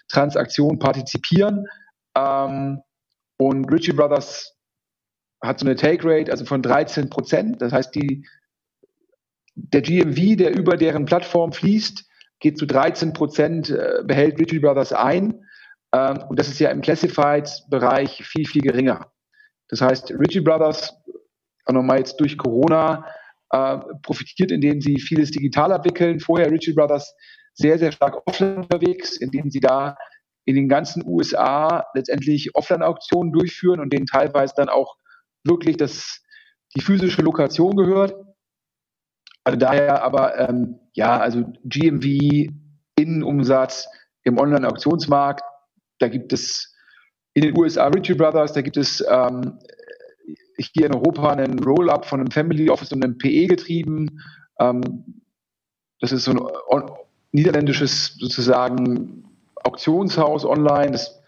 S3: Transaktion partizipieren? Ähm, und Ritchie Brothers hat so eine Take Rate, also von 13 Prozent. Das heißt, die, der GMV, der über deren Plattform fließt, geht zu 13 Prozent, äh, behält Ritchie Brothers ein. Ähm, und das ist ja im Classified-Bereich viel, viel geringer. Das heißt, Ritchie Brothers, auch nochmal jetzt durch Corona, äh, profitiert, indem sie vieles digital abwickeln. Vorher Ritchie Brothers sehr, sehr stark offline unterwegs, indem sie da in den ganzen USA letztendlich Offline-Auktionen durchführen und denen teilweise dann auch wirklich das, die physische Lokation gehört. Also daher aber, ähm, ja, also GMV, Innenumsatz im Online-Auktionsmarkt da gibt es in den USA Ritchie Brothers, da gibt es ähm, hier in Europa einen Roll-up von einem Family Office und einem PE getrieben. Ähm, das ist so ein niederländisches sozusagen Auktionshaus online. Das,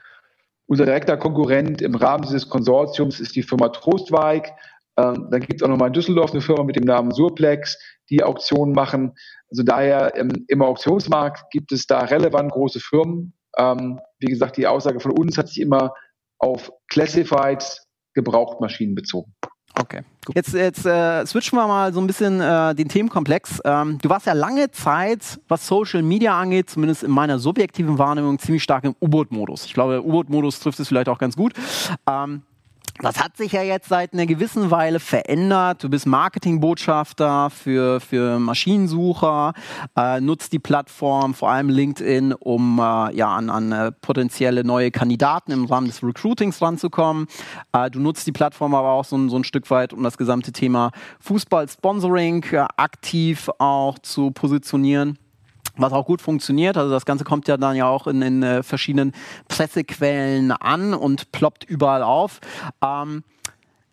S3: unser direkter Konkurrent im Rahmen dieses Konsortiums ist die Firma Trostweig. Ähm, dann gibt es auch nochmal in Düsseldorf eine Firma mit dem Namen Surplex, die Auktionen machen. Also daher im, im Auktionsmarkt gibt es da relevant große Firmen. Ähm, wie gesagt, die Aussage von uns hat sich immer auf Classifieds Gebrauchtmaschinen bezogen.
S2: Okay. Gut. Jetzt, jetzt äh, switchen wir mal so ein bisschen äh, den Themenkomplex. Ähm, du warst ja lange Zeit, was Social Media angeht, zumindest in meiner subjektiven Wahrnehmung, ziemlich stark im U-Boot-Modus. Ich glaube, U-Boot-Modus trifft es vielleicht auch ganz gut. Ähm, das hat sich ja jetzt seit einer gewissen Weile verändert. Du bist Marketingbotschafter für, für Maschinensucher, äh, nutzt die Plattform, vor allem LinkedIn, um äh, ja, an, an äh, potenzielle neue Kandidaten im Rahmen des Recruitings ranzukommen. Äh, du nutzt die Plattform aber auch so, so ein Stück weit, um das gesamte Thema Fußball-Sponsoring äh, aktiv auch zu positionieren was auch gut funktioniert. Also das Ganze kommt ja dann ja auch in, in äh, verschiedenen Pressequellen an und ploppt überall auf. Ähm,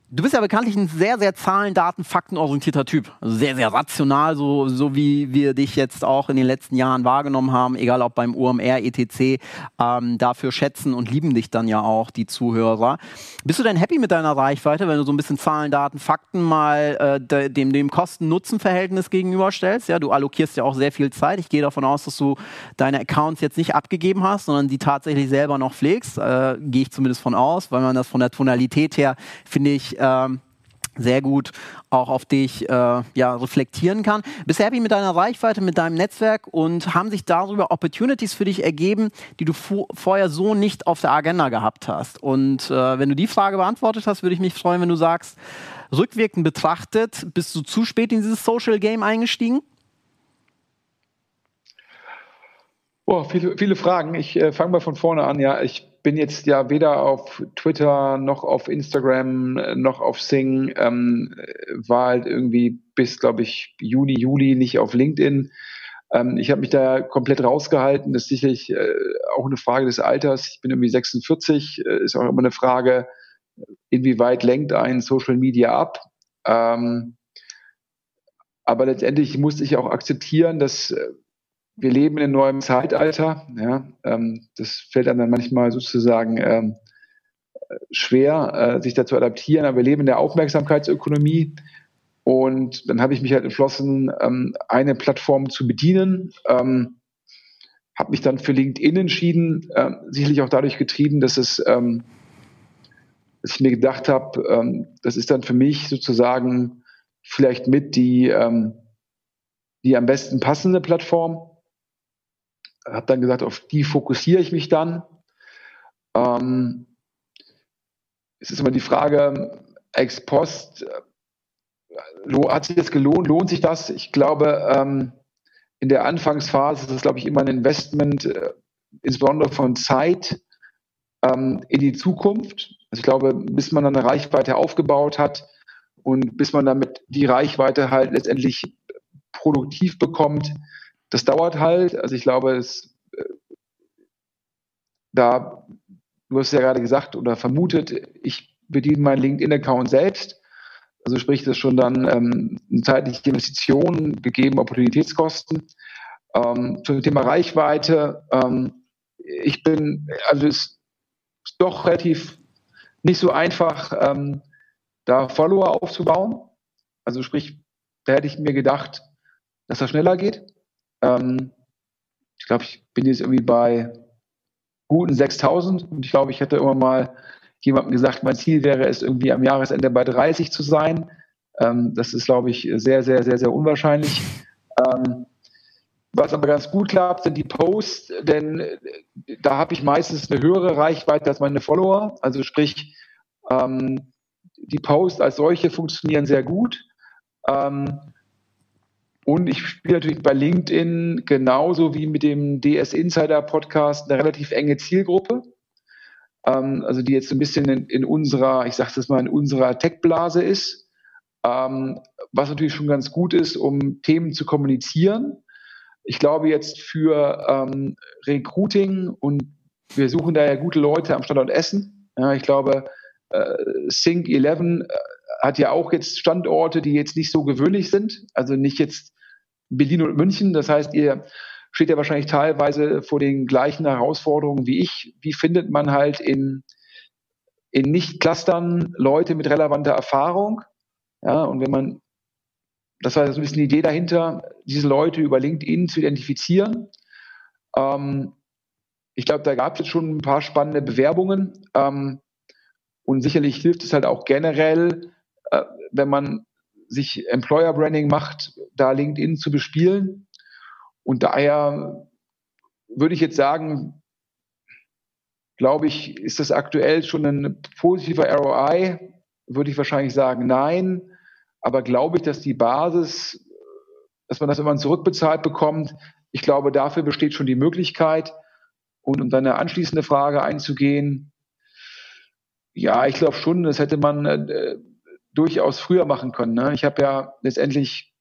S2: Du bist ja bekanntlich ein sehr, sehr Zahlen, Daten, Fakten orientierter Typ. Also sehr, sehr rational, so, so wie wir dich jetzt auch in den letzten Jahren wahrgenommen haben, egal ob beim UMR, etc. Ähm, dafür schätzen und lieben dich dann ja auch die Zuhörer. Bist du denn happy mit deiner Reichweite, wenn du so ein bisschen Zahlen, Daten, Fakten mal äh, dem, dem Kosten-Nutzen-Verhältnis gegenüberstellst? Ja, du allokierst ja auch sehr viel Zeit. Ich gehe davon aus, dass du deine Accounts jetzt nicht abgegeben hast, sondern die tatsächlich selber noch pflegst. Äh, gehe ich zumindest von aus, weil man das von der Tonalität her, finde ich, ähm, sehr gut auch auf dich äh, ja, reflektieren kann. Bist happy mit deiner Reichweite, mit deinem Netzwerk und haben sich darüber Opportunities für dich ergeben, die du vorher so nicht auf der Agenda gehabt hast? Und äh, wenn du die Frage beantwortet hast, würde ich mich freuen, wenn du sagst, rückwirkend betrachtet, bist du zu spät in dieses Social Game eingestiegen?
S3: Oh, viele, viele Fragen. Ich äh, fange mal von vorne an. Ja, ich bin jetzt ja weder auf Twitter noch auf Instagram noch auf Sing, ähm, war halt irgendwie bis, glaube ich, Juni, Juli nicht auf LinkedIn. Ähm, ich habe mich da komplett rausgehalten. Das ist sicherlich äh, auch eine Frage des Alters. Ich bin irgendwie 46, äh, ist auch immer eine Frage, inwieweit lenkt ein Social Media ab. Ähm, aber letztendlich musste ich auch akzeptieren, dass äh, wir leben in einem neuen Zeitalter. Ja, ähm, das fällt einem dann manchmal sozusagen ähm, schwer, äh, sich dazu adaptieren, aber wir leben in der Aufmerksamkeitsökonomie. Und dann habe ich mich halt entschlossen, ähm, eine Plattform zu bedienen. Ähm, habe mich dann für LinkedIn entschieden, äh, sicherlich auch dadurch getrieben, dass es, ähm, dass ich mir gedacht habe, ähm, das ist dann für mich sozusagen vielleicht mit die, ähm, die am besten passende Plattform habe dann gesagt, auf die fokussiere ich mich dann. Ähm, es ist immer die Frage, ex post, äh, hat sich das gelohnt, lohnt sich das? Ich glaube, ähm, in der Anfangsphase ist es, glaube ich, immer ein Investment, äh, insbesondere von Zeit ähm, in die Zukunft. Also ich glaube, bis man dann eine Reichweite aufgebaut hat und bis man damit die Reichweite halt letztendlich produktiv bekommt, das dauert halt. Also ich glaube, es, äh, da, du hast ja gerade gesagt oder vermutet, ich bediene meinen LinkedIn-Account selbst. Also sprich, das ist schon dann ähm, eine zeitliche Investition gegeben, Opportunitätskosten. Ähm, zum Thema Reichweite, ähm, ich bin, also es ist doch relativ nicht so einfach, ähm, da Follower aufzubauen. Also sprich, da hätte ich mir gedacht, dass das schneller geht. Ähm, ich glaube, ich bin jetzt irgendwie bei guten 6000 und ich glaube, ich hätte immer mal jemandem gesagt, mein Ziel wäre es irgendwie am Jahresende bei 30 zu sein. Ähm, das ist, glaube ich, sehr, sehr, sehr, sehr unwahrscheinlich. Ähm, was aber ganz gut klappt, sind die Posts, denn äh, da habe ich meistens eine höhere Reichweite als meine Follower. Also sprich, ähm, die Posts als solche funktionieren sehr gut. Ähm, und ich spiele natürlich bei LinkedIn genauso wie mit dem DS Insider Podcast eine relativ enge Zielgruppe. Ähm, also die jetzt ein bisschen in, in unserer, ich sage das mal, in unserer Tech-Blase ist. Ähm, was natürlich schon ganz gut ist, um Themen zu kommunizieren. Ich glaube jetzt für ähm, Recruiting und wir suchen da ja gute Leute am Standort Essen. Ja, ich glaube, äh, Sync 11 äh, hat ja auch jetzt Standorte, die jetzt nicht so gewöhnlich sind. Also nicht jetzt Berlin und München. Das heißt, ihr steht ja wahrscheinlich teilweise vor den gleichen Herausforderungen wie ich. Wie findet man halt in, in Nicht-Clustern Leute mit relevanter Erfahrung? Ja, und wenn man, das war so ein bisschen die Idee dahinter, diese Leute über LinkedIn zu identifizieren. Ähm, ich glaube, da gab es jetzt schon ein paar spannende Bewerbungen. Ähm, und sicherlich hilft es halt auch generell, äh, wenn man sich Employer Branding macht, da LinkedIn zu bespielen. Und daher würde ich jetzt sagen, glaube ich, ist das aktuell schon ein positiver ROI? Würde ich wahrscheinlich sagen, nein. Aber glaube ich, dass die Basis, dass man das immer zurückbezahlt bekommt, ich glaube, dafür besteht schon die Möglichkeit. Und um deine anschließende Frage einzugehen, ja, ich glaube schon, das hätte man äh, durchaus früher machen können. Ne? Ich habe ja letztendlich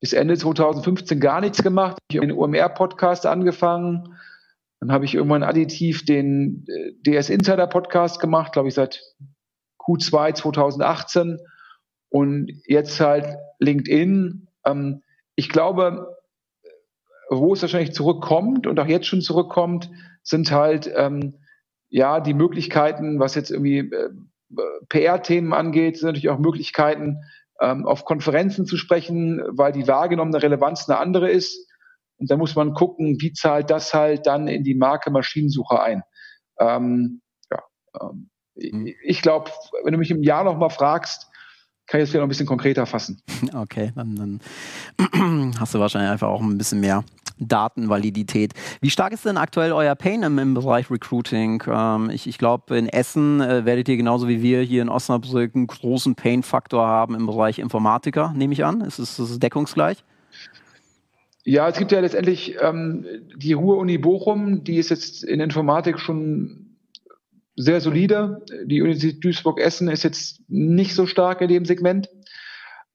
S3: bis Ende 2015 gar nichts gemacht. Ich habe den OMR-Podcast angefangen. Dann habe ich irgendwann additiv den äh, DS Insider Podcast gemacht, glaube ich, seit Q2 2018. Und jetzt halt LinkedIn. Ähm, ich glaube, wo es wahrscheinlich zurückkommt und auch jetzt schon zurückkommt, sind halt ähm, ja, die Möglichkeiten, was jetzt irgendwie äh, PR-Themen angeht, sind natürlich auch Möglichkeiten, ähm, auf Konferenzen zu sprechen, weil die wahrgenommene Relevanz eine andere ist. Und da muss man gucken, wie zahlt das halt dann in die Marke Maschinensucher ein. Ähm, ja, ähm, mhm. Ich glaube, wenn du mich im Jahr noch mal fragst, kann ich das vielleicht noch ein bisschen konkreter fassen. (laughs)
S2: Okay, dann, dann (clears throat) hast du wahrscheinlich einfach auch ein bisschen mehr Datenvalidität. Wie stark ist denn aktuell euer Pain im, im Bereich Recruiting? Ähm, ich, ich glaube, in Essen äh, werdet ihr genauso wie wir hier in Osnabrück einen großen Pain-Faktor haben im Bereich Informatiker, nehme ich an. Ist es, deckungsgleich?
S3: Ja, es gibt ja letztendlich ähm, die Ruhr-Uni Bochum, die ist jetzt in Informatik schon sehr solide. Die Universität Duisburg-Essen ist jetzt nicht so stark in dem Segment.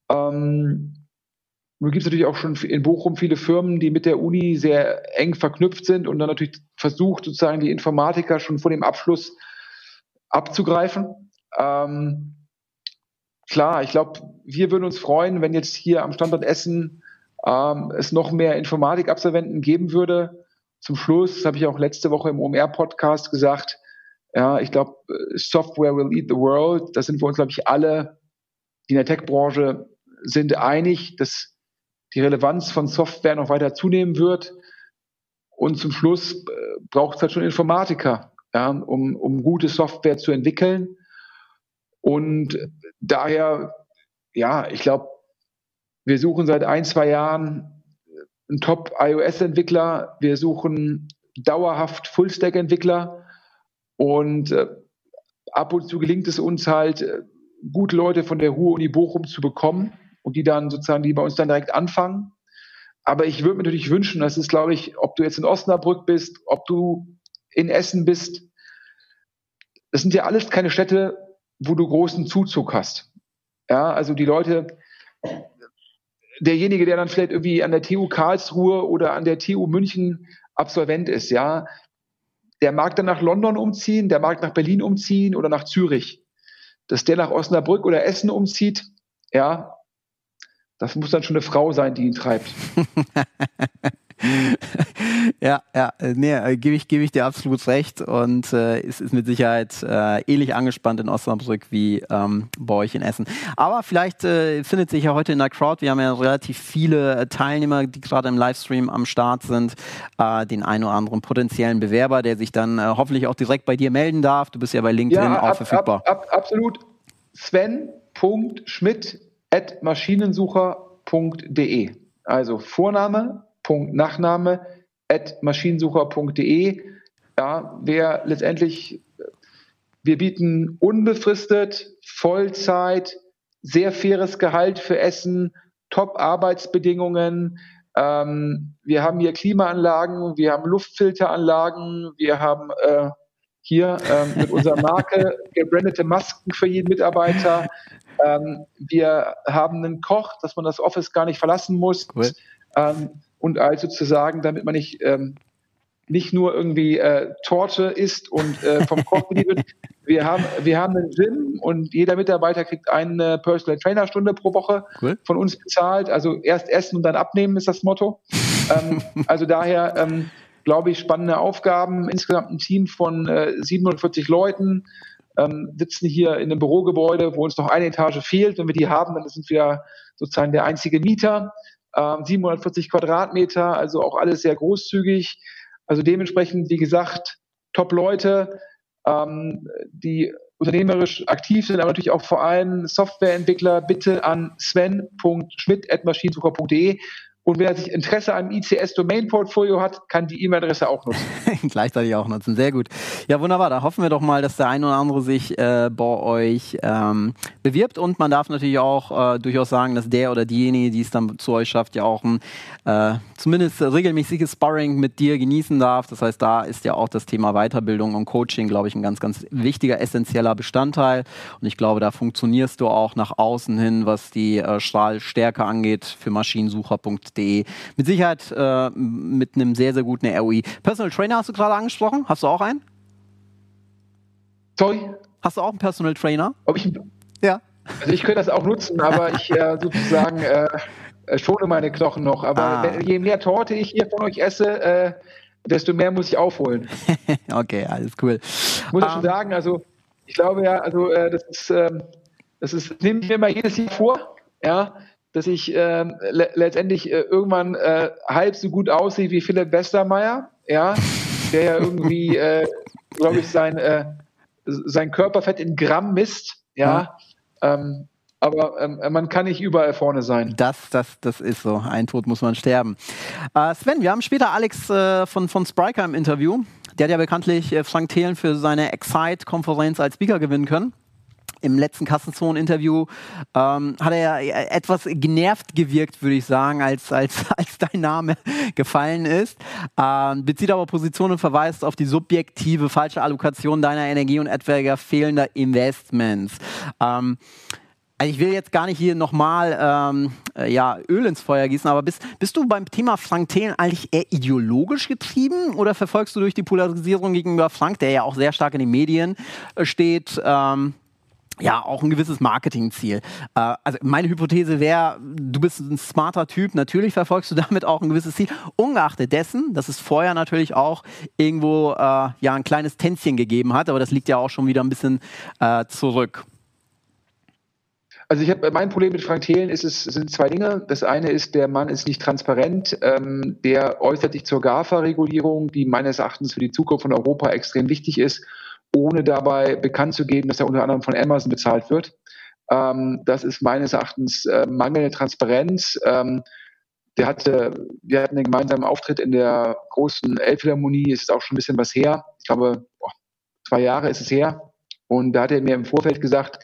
S3: Ähm, nun gibt es natürlich auch schon in Bochum viele Firmen, die mit der Uni sehr eng verknüpft sind und dann natürlich versucht, sozusagen die Informatiker schon vor dem Abschluss abzugreifen. Ähm, klar, ich glaube, wir würden uns freuen, wenn jetzt hier am Standort Essen ähm, es noch mehr Informatikabsolventen geben würde. Zum Schluss habe ich auch letzte Woche im OMR-Podcast gesagt, ja, ich glaube, Software will eat the world. Da sind wir uns, glaube ich, alle, die in der Tech-Branche sind einig, dass die Relevanz von Software noch weiter zunehmen wird. Und zum Schluss äh, braucht es halt schon Informatiker, ja, um, um gute Software zu entwickeln. Und daher, ja, ich glaube, wir suchen seit ein, zwei Jahren einen Top-iOS-Entwickler. Wir suchen dauerhaft Full-Stack-Entwickler. Und äh, ab und zu gelingt es uns halt, äh, gute Leute von der Ruhr-Uni Bochum zu bekommen und die dann sozusagen, die bei uns dann direkt anfangen. Aber ich würde mir natürlich wünschen, das ist, glaube ich, ob du jetzt in Osnabrück bist, ob du in Essen bist, das sind ja alles keine Städte, wo du großen Zuzug hast. Ja, also die Leute, derjenige, der dann vielleicht irgendwie an der TU Karlsruhe oder an der TU München Absolvent ist, ja, der mag dann nach London umziehen, der mag nach Berlin umziehen oder nach Zürich. Dass der nach Osnabrück oder Essen umzieht, ja, das muss dann schon eine Frau sein, die ihn treibt. (laughs)
S2: ja, ja, nee, äh, gebe ich, geb ich dir absolut recht und äh, ist, ist mit Sicherheit äh, ähnlich angespannt in Osnabrück wie ähm, bei euch in Essen. Aber vielleicht äh, findet sich ja heute in der Crowd, wir haben ja relativ viele äh, Teilnehmer, die gerade im Livestream am Start sind, äh, den einen oder anderen potenziellen Bewerber, der sich dann hoffentlich auch direkt bei dir melden darf. Du bist ja bei LinkedIn ja, ab, auch verfügbar.
S3: Ab, ab, absolut. Sven.schmidt at maschinensucher.de. Also Vorname, Punkt, Nachname, at maschinensucher.de. Ja, wer letztendlich, wir bieten unbefristet, Vollzeit, sehr faires Gehalt für Essen, Top-Arbeitsbedingungen. Ähm, wir haben hier Klimaanlagen, wir haben Luftfilteranlagen, wir haben äh, hier ähm, mit unserer Marke gebrandete Masken für jeden Mitarbeiter. Ähm, wir haben einen Koch, dass man das Office gar nicht verlassen muss. Cool. Ähm, und also zu sagen, damit man nicht ähm, nicht nur irgendwie äh, Torte isst und äh, vom Koch bedient wird. (laughs) Wir haben, wir haben ein Gym und jeder Mitarbeiter kriegt eine Personal Trainer Stunde pro Woche cool. von uns bezahlt. Also erst essen und dann abnehmen ist das Motto. ähm, (laughs) also daher ähm, glaube ich spannende Aufgaben. Insgesamt ein Team von äh, 47 Leuten ähm, sitzen hier in einem Bürogebäude, wo uns noch eine Etage fehlt. Wenn wir die haben, dann sind wir sozusagen der einzige Mieter. Ähm, 740 Quadratmeter, also auch alles sehr großzügig. Also dementsprechend, wie gesagt, Top-Leute, ähm, die unternehmerisch aktiv sind, aber natürlich auch vor allem Softwareentwickler, bitte an sven.schmidt.maschinensucher.de und wer sich Interesse am ICS-Domain-Portfolio hat, kann die E-Mail-Adresse auch nutzen. (laughs)
S2: Gleichzeitig auch nutzen. Sehr gut. Ja, wunderbar. Da hoffen wir doch mal, dass der ein oder andere sich äh, bei euch ähm, bewirbt. Und man darf natürlich auch äh, durchaus sagen, dass der oder diejenige, die es dann zu euch schafft, ja auch ein äh, zumindest regelmäßiges Sparring mit dir genießen darf. Das heißt, da ist ja auch das Thema Weiterbildung und Coaching, glaube ich, ein ganz, ganz wichtiger, essentieller Bestandteil. Und ich glaube, da funktionierst du auch nach außen hin, was die äh, Strahlstärke angeht, für maschinensucher.de podcast.de. Mit Sicherheit äh, mit einem sehr, sehr guten ROI. Personal Trainer hast du gerade angesprochen. Hast du auch einen?
S3: Sorry?
S2: Hast du auch einen Personal Trainer?
S3: Ob ich ja. Also ich könnte das auch nutzen, aber ich äh, sozusagen äh, äh schone meine Knochen noch. Aber ah. je mehr Torte ich hier von euch esse, äh, desto mehr muss ich aufholen. (laughs)
S2: okay, alles cool.
S3: Muss ich um, schon ähm. sagen, also ich glaube ja, also äh, das ist, ähm, das ist, nehme ich mir mal jedes Jahr vor, ja, dass ich äh, le letztendlich äh, irgendwann äh, halb so gut aussehe wie Philipp Westermeier, ja, der ja irgendwie, (laughs) äh, glaube ich, sein, äh, sein Körperfett in Gramm misst, ja. ja. Ähm, aber ähm, man kann nicht überall vorne sein.
S2: Das, das, das ist so. Ein Tod muss man sterben. Äh, Sven, wir haben später Alex äh, von, von Spriker im Interview. Der hat ja bekanntlich äh, Frank Thelen für seine Excite-Konferenz als Speaker gewinnen können im letzten Kassenzone-Interview ähm, hat er ja etwas genervt gewirkt, würde ich sagen, als, als, (laughs) als dein Name gefallen ist. Ähm, bezieht aber Position und verweist auf die subjektive falsche Allokation deiner Energie und etwaiger fehlender Investments. Ähm, also ich will jetzt gar nicht hier nochmal ähm, äh, ja, Öl ins Feuer gießen, aber bist, bist du beim Thema Frank Thelen eigentlich eher ideologisch getrieben oder verfolgst du durch die Polarisierung gegenüber Frank, der ja auch sehr stark in den Medien äh, steht, ähm, ja, auch ein gewisses Marketingziel. Äh, also meine Hypothese wäre, du bist ein smarter Typ, natürlich verfolgst du damit auch ein gewisses Ziel, ungeachtet dessen, dass es vorher natürlich auch irgendwo äh, ja ein kleines Tänzchen gegeben hat, aber das liegt ja auch schon wieder ein bisschen äh, zurück.
S3: Also ich habe mein Problem mit Frank Thelen ist es sind zwei Dinge. Das eine ist, der Mann ist nicht transparent. Ähm, der äußert sich zur GAFA-Regulierung, die meines Erachtens für die Zukunft von Europa extrem wichtig ist ohne dabei bekannt zu geben, dass er unter anderem von Amazon bezahlt wird. Ähm, das ist meines Erachtens äh, mangelnde Transparenz. Ähm, der hatte, wir hatten einen gemeinsamen Auftritt in der großen Elbphilharmonie, ist auch schon ein bisschen was her. Ich glaube, boah, zwei Jahre ist es her. Und da hat er mir im Vorfeld gesagt,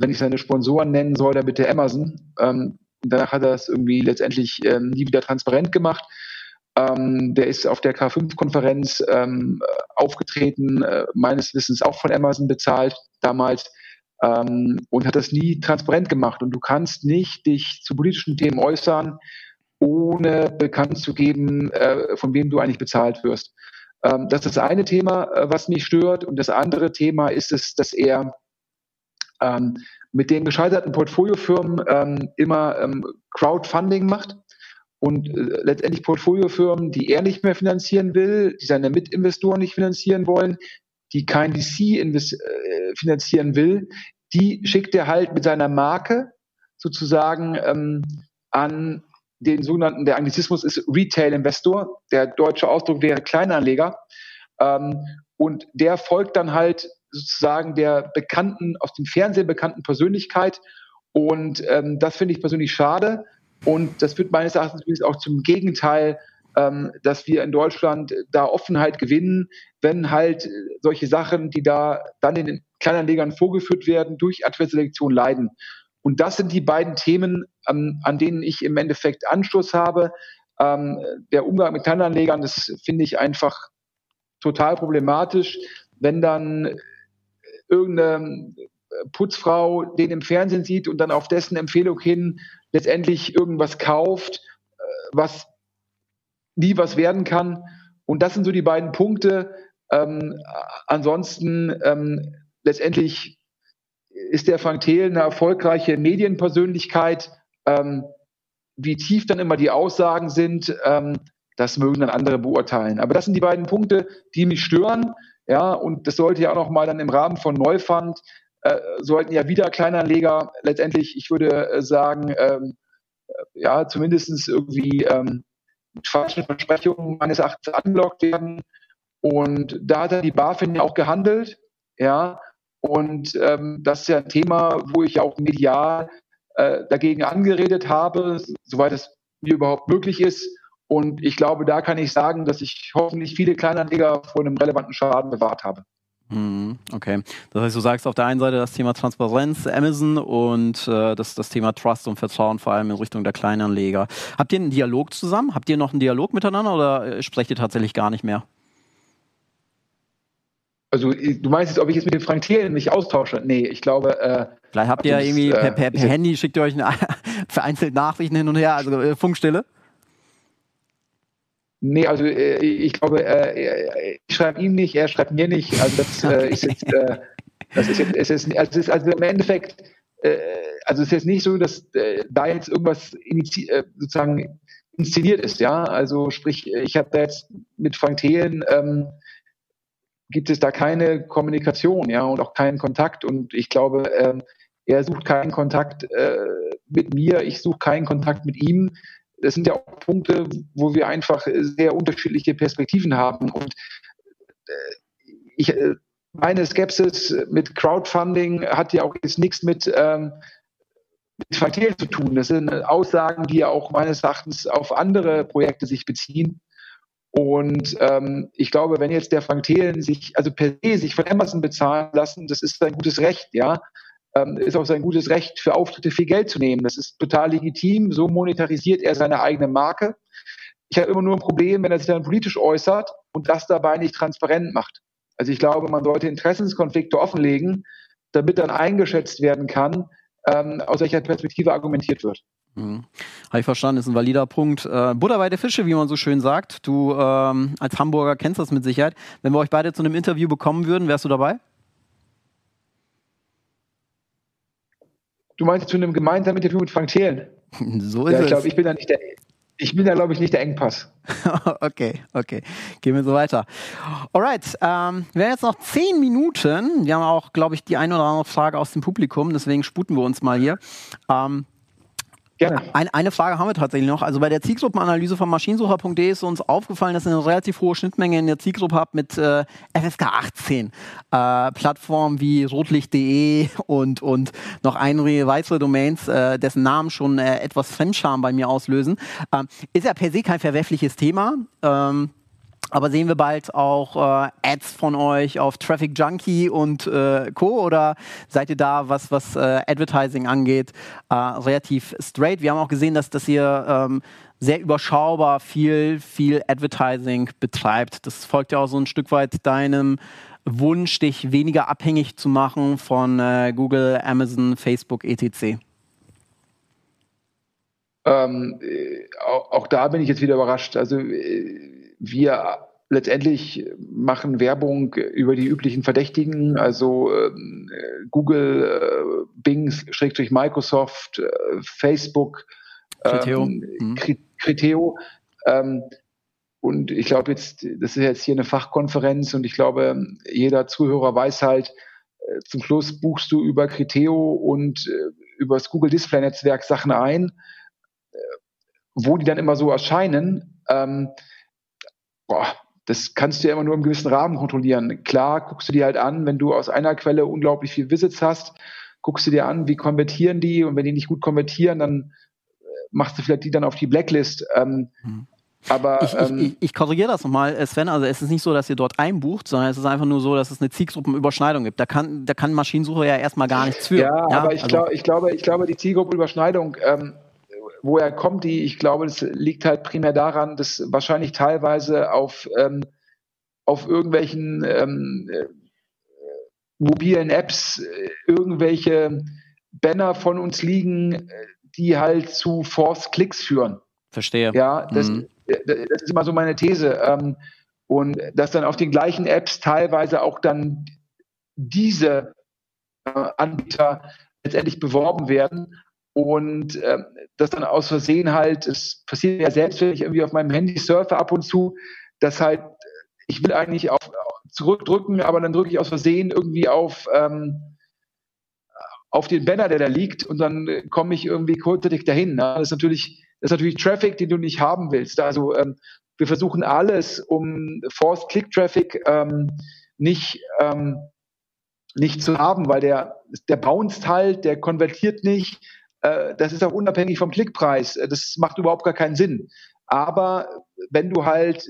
S3: wenn ich seine Sponsoren nennen soll, dann bitte Amazon. Ähm, danach hat er es irgendwie letztendlich ähm, nie wieder transparent gemacht. Ähm, der ist auf der K5-Konferenz ähm, aufgetreten, äh, meines Wissens auch von Amazon bezahlt damals ähm, und hat das nie transparent gemacht. Und du kannst nicht dich zu politischen Themen äußern, ohne bekannt zu geben, äh, von wem du eigentlich bezahlt wirst. Ähm, das ist das eine Thema, äh, was mich stört. Und das andere Thema ist es, dass er ähm, mit den gescheiterten Portfoliofirmen ähm, immer Crowdfunding macht und äh, letztendlich Portfoliofirmen, die er nicht mehr finanzieren will, die seine Mitinvestoren nicht finanzieren wollen, die kein VC äh, finanzieren will, die schickt er halt mit seiner Marke sozusagen ähm, an den sogenannten, der Anglizismus ist Retail-Investor, der deutsche Ausdruck wäre Kleinanleger. Ähm, und der folgt dann halt sozusagen der bekannten, aus dem Fernsehen bekannten Persönlichkeit. Und ähm, das finde ich persönlich schade, und das führt meines Erachtens auch zum Gegenteil, ähm, dass wir in Deutschland da Offenheit gewinnen, wenn halt solche Sachen, die da dann in den Kleinanlegern vorgeführt werden, durch Adversselektion leiden. Und das sind die beiden Themen, ähm, an denen ich im Endeffekt Anschluss habe. Ähm, der Umgang mit Kleinanlegern, das finde ich einfach total problematisch, wenn dann irgendeine Putzfrau den im Fernsehen sieht und dann auf dessen Empfehlung hin letztendlich irgendwas kauft, äh, was nie was werden kann. und das sind so die beiden Punkte. Ähm, ansonsten ähm, letztendlich ist der Frank Thelen eine erfolgreiche Medienpersönlichkeit. Ähm, wie tief dann immer die Aussagen sind, ähm, das mögen dann andere beurteilen. Aber das sind die beiden Punkte, die mich stören. Ja, und das sollte ja auch noch mal dann im Rahmen von Neufund sollten ja wieder Kleinanleger letztendlich, ich würde äh, sagen, ähm, äh, ja, zumindestens irgendwie ähm, mit falschen Versprechungen meines Erachtens angelockt werden. Und da hat dann die BaFin ja auch gehandelt, ja. Und ähm, das ist ja ein Thema, wo ich auch medial äh, dagegen angeredet habe, soweit es mir überhaupt möglich ist. Und ich glaube, da kann ich sagen, dass ich hoffentlich viele Kleinanleger vor einem relevanten Schaden bewahrt habe.
S2: Mhm, okay. Das heißt, du sagst auf der einen Seite das Thema Transparenz, Amazon und äh, das, das Thema Trust und Vertrauen vor allem in Richtung der Kleinanleger. Habt ihr einen Dialog zusammen? Habt ihr noch einen Dialog miteinander oder äh, sprecht ihr tatsächlich gar nicht mehr?
S3: Also du meinst jetzt, ob ich jetzt mit dem Frank Thelen mich austausche? Nee, ich glaube.
S2: Äh, Vielleicht habt ihr ja irgendwie per, per, per Handy, schickt ihr euch eine, (laughs) vereinzelt Nachrichten hin und her, also äh, Funkstille?
S3: Nee, also äh, ich glaube, äh, ich schreibe ihm nicht, er schreibt mir nicht. Also das äh, (laughs) ist jetzt, äh, das ist jetzt, es ist, also, ist, also im Endeffekt, äh, also es ist jetzt nicht so, dass äh, da jetzt irgendwas äh, sozusagen inszeniert ist, ja. Also sprich, ich habe da jetzt mit Frank Thelen ähm, gibt es da keine Kommunikation, ja, und auch keinen Kontakt. Und ich glaube, ähm, er sucht keinen Kontakt äh, mit mir, ich suche keinen Kontakt mit ihm. Das sind ja auch Punkte, wo wir einfach sehr unterschiedliche Perspektiven haben. Und äh, ich, äh, meine Skepsis mit Crowdfunding hat ja auch jetzt nichts mit, ähm, mit Verkehr zu tun. Das sind Aussagen, die ja auch meines Erachtens auf andere Projekte sich beziehen. Und ähm, ich glaube, wenn jetzt der Frank Thelen sich, also per se sich von Amazon bezahlen lassen, das ist sein gutes Recht, ja. Ähm, ist auch sein gutes Recht, für Auftritte viel Geld zu nehmen. Das ist total legitim. So monetarisiert er seine eigene Marke. Ich habe immer nur ein Problem, wenn er sich dann politisch äußert und das dabei nicht transparent macht. Also ich glaube, man sollte Interessenskonflikte offenlegen, damit dann eingeschätzt werden kann, ähm, aus welcher Perspektive argumentiert wird.
S2: Mhm. Habe ich verstanden, ist ein valider Punkt. Äh, Butter bei der Fische, wie man so schön sagt. Du ähm, als Hamburger kennst das mit Sicherheit. Wenn wir euch beide zu einem Interview bekommen würden, wärst du dabei?
S3: Du meinst zu einem gemeinsamen Interview mit Frank Thelen? (laughs)
S2: so ist ja,
S3: ich glaube, ich bin da nicht der, ich bin da, glaube ich, nicht der Engpass. (laughs)
S2: okay, okay. Gehen wir so weiter. Alright, ähm, wir haben jetzt noch zehn Minuten. Wir haben auch, glaube ich, die eine oder andere Frage aus dem Publikum, deswegen sputen wir uns mal hier. Ähm, Gerne. Ein, eine Frage haben wir tatsächlich noch. Also bei der Zielgruppenanalyse von Maschinensucher.de ist uns aufgefallen, dass ihr eine relativ hohe Schnittmenge in der Zielgruppe habt mit äh, FSK 18. Äh, Plattformen wie rotlicht.de und, und noch einige weitere Domains, äh, dessen Namen schon äh, etwas Fremdscham bei mir auslösen. Ähm, ist ja per se kein verwerfliches Thema. Ähm, aber sehen wir bald auch äh, Ads von euch auf Traffic Junkie und äh, Co. Oder seid ihr da, was, was äh, Advertising angeht, äh, relativ straight? Wir haben auch gesehen, dass, dass ihr ähm, sehr überschaubar viel, viel Advertising betreibt. Das folgt ja auch so ein Stück weit deinem Wunsch, dich weniger abhängig zu machen von äh, Google, Amazon, Facebook, etc.
S3: Ähm, äh, auch, auch, da bin ich jetzt wieder überrascht. Also wir letztendlich machen Werbung über die üblichen Verdächtigen, also äh, Google, äh, Bing, Schrägstrich Microsoft, äh, Facebook,
S2: Criteo. Ähm, mhm.
S3: Criteo. Ähm, und ich glaube jetzt, das ist jetzt hier eine Fachkonferenz und ich glaube, jeder Zuhörer weiß halt, äh, zum Schluss buchst du über Criteo und äh, über das Google Display Netzwerk Sachen ein, äh, wo die dann immer so erscheinen. Ähm, boah, das kannst du ja immer nur im gewissen Rahmen kontrollieren. Klar, guckst du dir halt an, wenn du aus einer Quelle unglaublich viel Visits hast, guckst du dir an, wie konvertieren die und wenn die nicht gut konvertieren, dann äh, machst du vielleicht die dann auf die Blacklist. Ähm, hm. Aber
S2: ich, ähm, ich, ich, korrigiere das nochmal, äh, Sven. Also es ist nicht so, dass ihr dort einbucht, sondern es ist einfach nur so, dass es eine Zielgruppenüberschneidung gibt. Da kann, da kann Maschinensuche ja erstmal gar nichts für.
S3: Ja, ja? aber ich, also, glaub, ich, glaube, ich glaube, die Zielgruppenüberschneidung ähm, woher kommt die? Ich glaube, das liegt halt primär daran, dass wahrscheinlich teilweise auf, ähm, auf irgendwelchen ähm, äh, mobilen Apps äh, irgendwelche Banner von uns liegen, äh, die halt zu Force Klicks führen.
S2: Verstehe.
S3: Ja, das, mhm. das ist immer so meine These. Ähm, Und dass dann auf den gleichen Apps teilweise auch dann diese äh, Anbieter letztendlich beworben werden und äh, das dann aus Versehen halt, es passiert ja selbst, wenn ich irgendwie auf meinem Handy surfe ab und zu, dass halt, ich will eigentlich auf zurückdrücken, aber dann drücke ich aus Versehen irgendwie auf, ähm, auf den Banner, der da liegt und dann komme ich irgendwie kurzzeitig dahin. Ne? Das ist natürlich, das ist natürlich Traffic, den du nicht haben willst. Also ähm, wir versuchen alles, um Forced Click Traffic ähm, nicht ähm, nicht zu haben, weil der der bounced halt, der konvertiert nicht. Äh, das ist auch unabhängig vom Klickpreis. Äh, das macht überhaupt gar keinen Sinn. Aber wenn du halt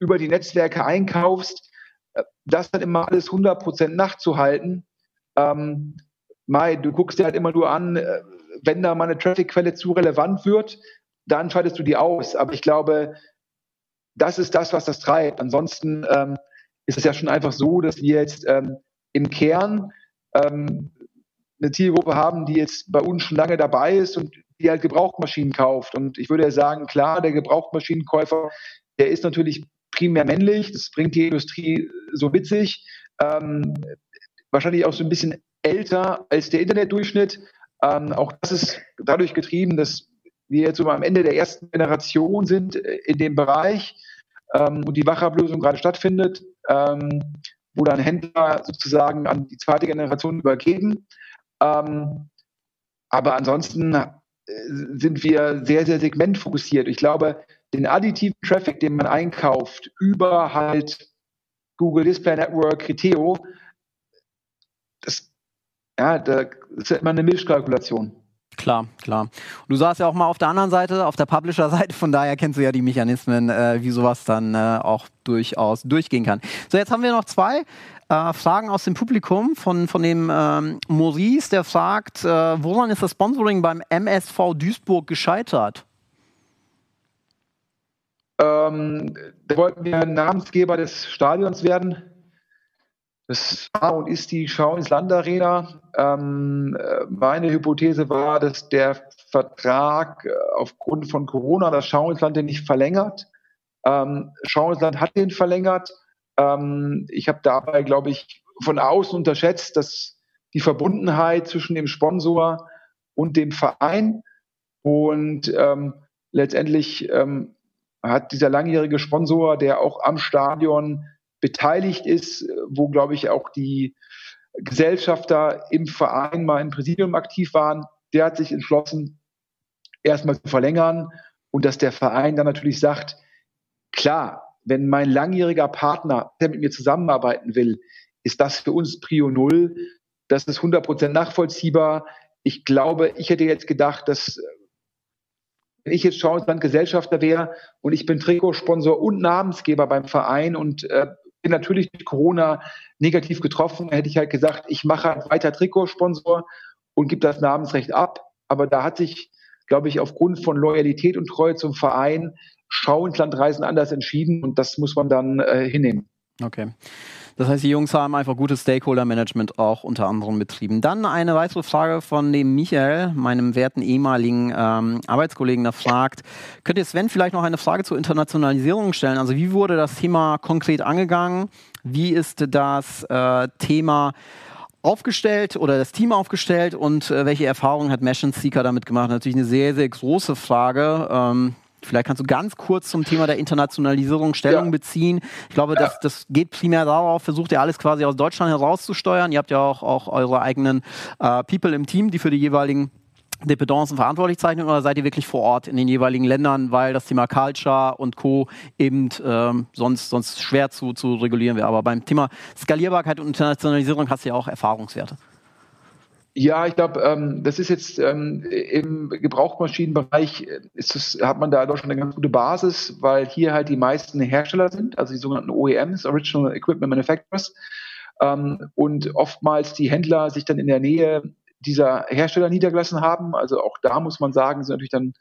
S3: über die Netzwerke einkaufst, äh, das dann immer alles 100% nachzuhalten, ähm, Mai, du guckst dir halt immer nur an, wenn da mal eine Traffic-Quelle zu relevant wird, dann schaltest du die aus. Aber ich glaube, das ist das, was das treibt. Ansonsten ähm, ist es ja schon einfach so, dass wir jetzt ähm, im Kern ähm, eine Zielgruppe haben, die jetzt bei uns schon lange dabei ist und die halt Gebrauchtmaschinen kauft. Und ich würde ja sagen, klar, der Gebrauchtmaschinenkäufer, der ist natürlich primär männlich, das bringt die Industrie so witzig, ähm, wahrscheinlich auch so ein bisschen älter als der Internetdurchschnitt. Ähm, auch das ist dadurch getrieben, dass wir jetzt so am Ende der ersten Generation sind äh, in dem Bereich ähm, und die Wachablösung gerade stattfindet, ähm, wo dann Händler sozusagen an die zweite Generation übergeben. Ähm, aber ansonsten äh, sind wir sehr, sehr segmentfokussiert. Ich glaube, den additiven Traffic, den man einkauft über halt Google Display Network, Criteo, das, ja, das ist immer eine Milchkalkulation.
S2: Klar, klar. Und du saßt ja auch mal auf der anderen Seite, auf der Publisher-Seite, von daher kennst du ja die Mechanismen, äh, wie sowas dann äh, auch durchaus durchgehen kann. So, jetzt haben wir noch zwei äh, Fragen aus dem Publikum von, von dem ähm, Maurice, der fragt, äh, woran ist das Sponsoring beim MSV Duisburg gescheitert?
S3: Ähm, da wollten wir Namensgeber des Stadions werden. Das war und ist die Schau ins Land Arena. Ähm, äh, meine Hypothese war, dass der Vertrag äh, aufgrund von Corona das Schau ins Land nicht verlängert. Ähm, Schau ins Land hat den verlängert. Ähm, ich habe dabei, glaube ich, von außen unterschätzt, dass die Verbundenheit zwischen dem Sponsor und dem Verein und ähm, letztendlich ähm, hat dieser langjährige Sponsor, der auch am Stadion beteiligt ist, wo, glaube ich, auch die Gesellschafter im Verein mal im Präsidium aktiv waren, der hat sich entschlossen, erstmal zu verlängern und dass der Verein dann natürlich sagt, klar, wenn mein langjähriger Partner, der mit mir zusammenarbeiten will, ist das für uns Prio Null. Das ist 100% nachvollziehbar. Ich glaube, ich hätte jetzt gedacht, dass wenn ich jetzt Schauensland Gesellschafter wäre und ich bin Trikotsponsor und Namensgeber beim Verein und äh, bin natürlich durch Corona negativ getroffen, hätte ich halt gesagt, ich mache halt weiter Trikotsponsor und gebe das Namensrecht ab. Aber da hat sich, glaube ich, aufgrund von Loyalität und Treue zum Verein Schau ins Land reisen anders entschieden und das muss man dann äh, hinnehmen.
S2: Okay. Das heißt, die Jungs haben einfach gutes Stakeholder-Management auch unter anderem betrieben. Dann eine weitere Frage von dem Michael, meinem werten ehemaligen ähm, Arbeitskollegen, der fragt, könnt ihr Sven vielleicht noch eine Frage zur Internationalisierung stellen? Also wie wurde das Thema konkret angegangen? Wie ist das äh, Thema aufgestellt oder das Team aufgestellt und äh, welche Erfahrungen hat Mesh Seeker damit gemacht? Natürlich eine sehr, sehr große Frage. Ähm, Vielleicht kannst du ganz kurz zum Thema der Internationalisierung Stellung ja. beziehen. Ich glaube, das, das geht primär darauf, versucht ihr alles quasi aus Deutschland herauszusteuern. Ihr habt ja auch, auch eure eigenen äh, People im Team, die für die jeweiligen Dependancen verantwortlich zeichnen oder seid ihr wirklich vor Ort in den jeweiligen Ländern, weil das Thema Culture und Co. eben ähm, sonst, sonst schwer zu, zu regulieren wäre. Aber beim Thema Skalierbarkeit und Internationalisierung hast du ja auch Erfahrungswerte.
S3: Ja, ich glaube, ähm, das ist jetzt ähm, im Gebrauchmaschinenbereich äh, ist es, hat man da doch schon eine ganz gute Basis, weil hier halt die meisten Hersteller sind, also die sogenannten OEMs, Original Equipment Manufacturers, ähm, und oftmals die Händler sich dann in der Nähe dieser Hersteller niedergelassen haben. Also auch da muss man sagen, sind natürlich dann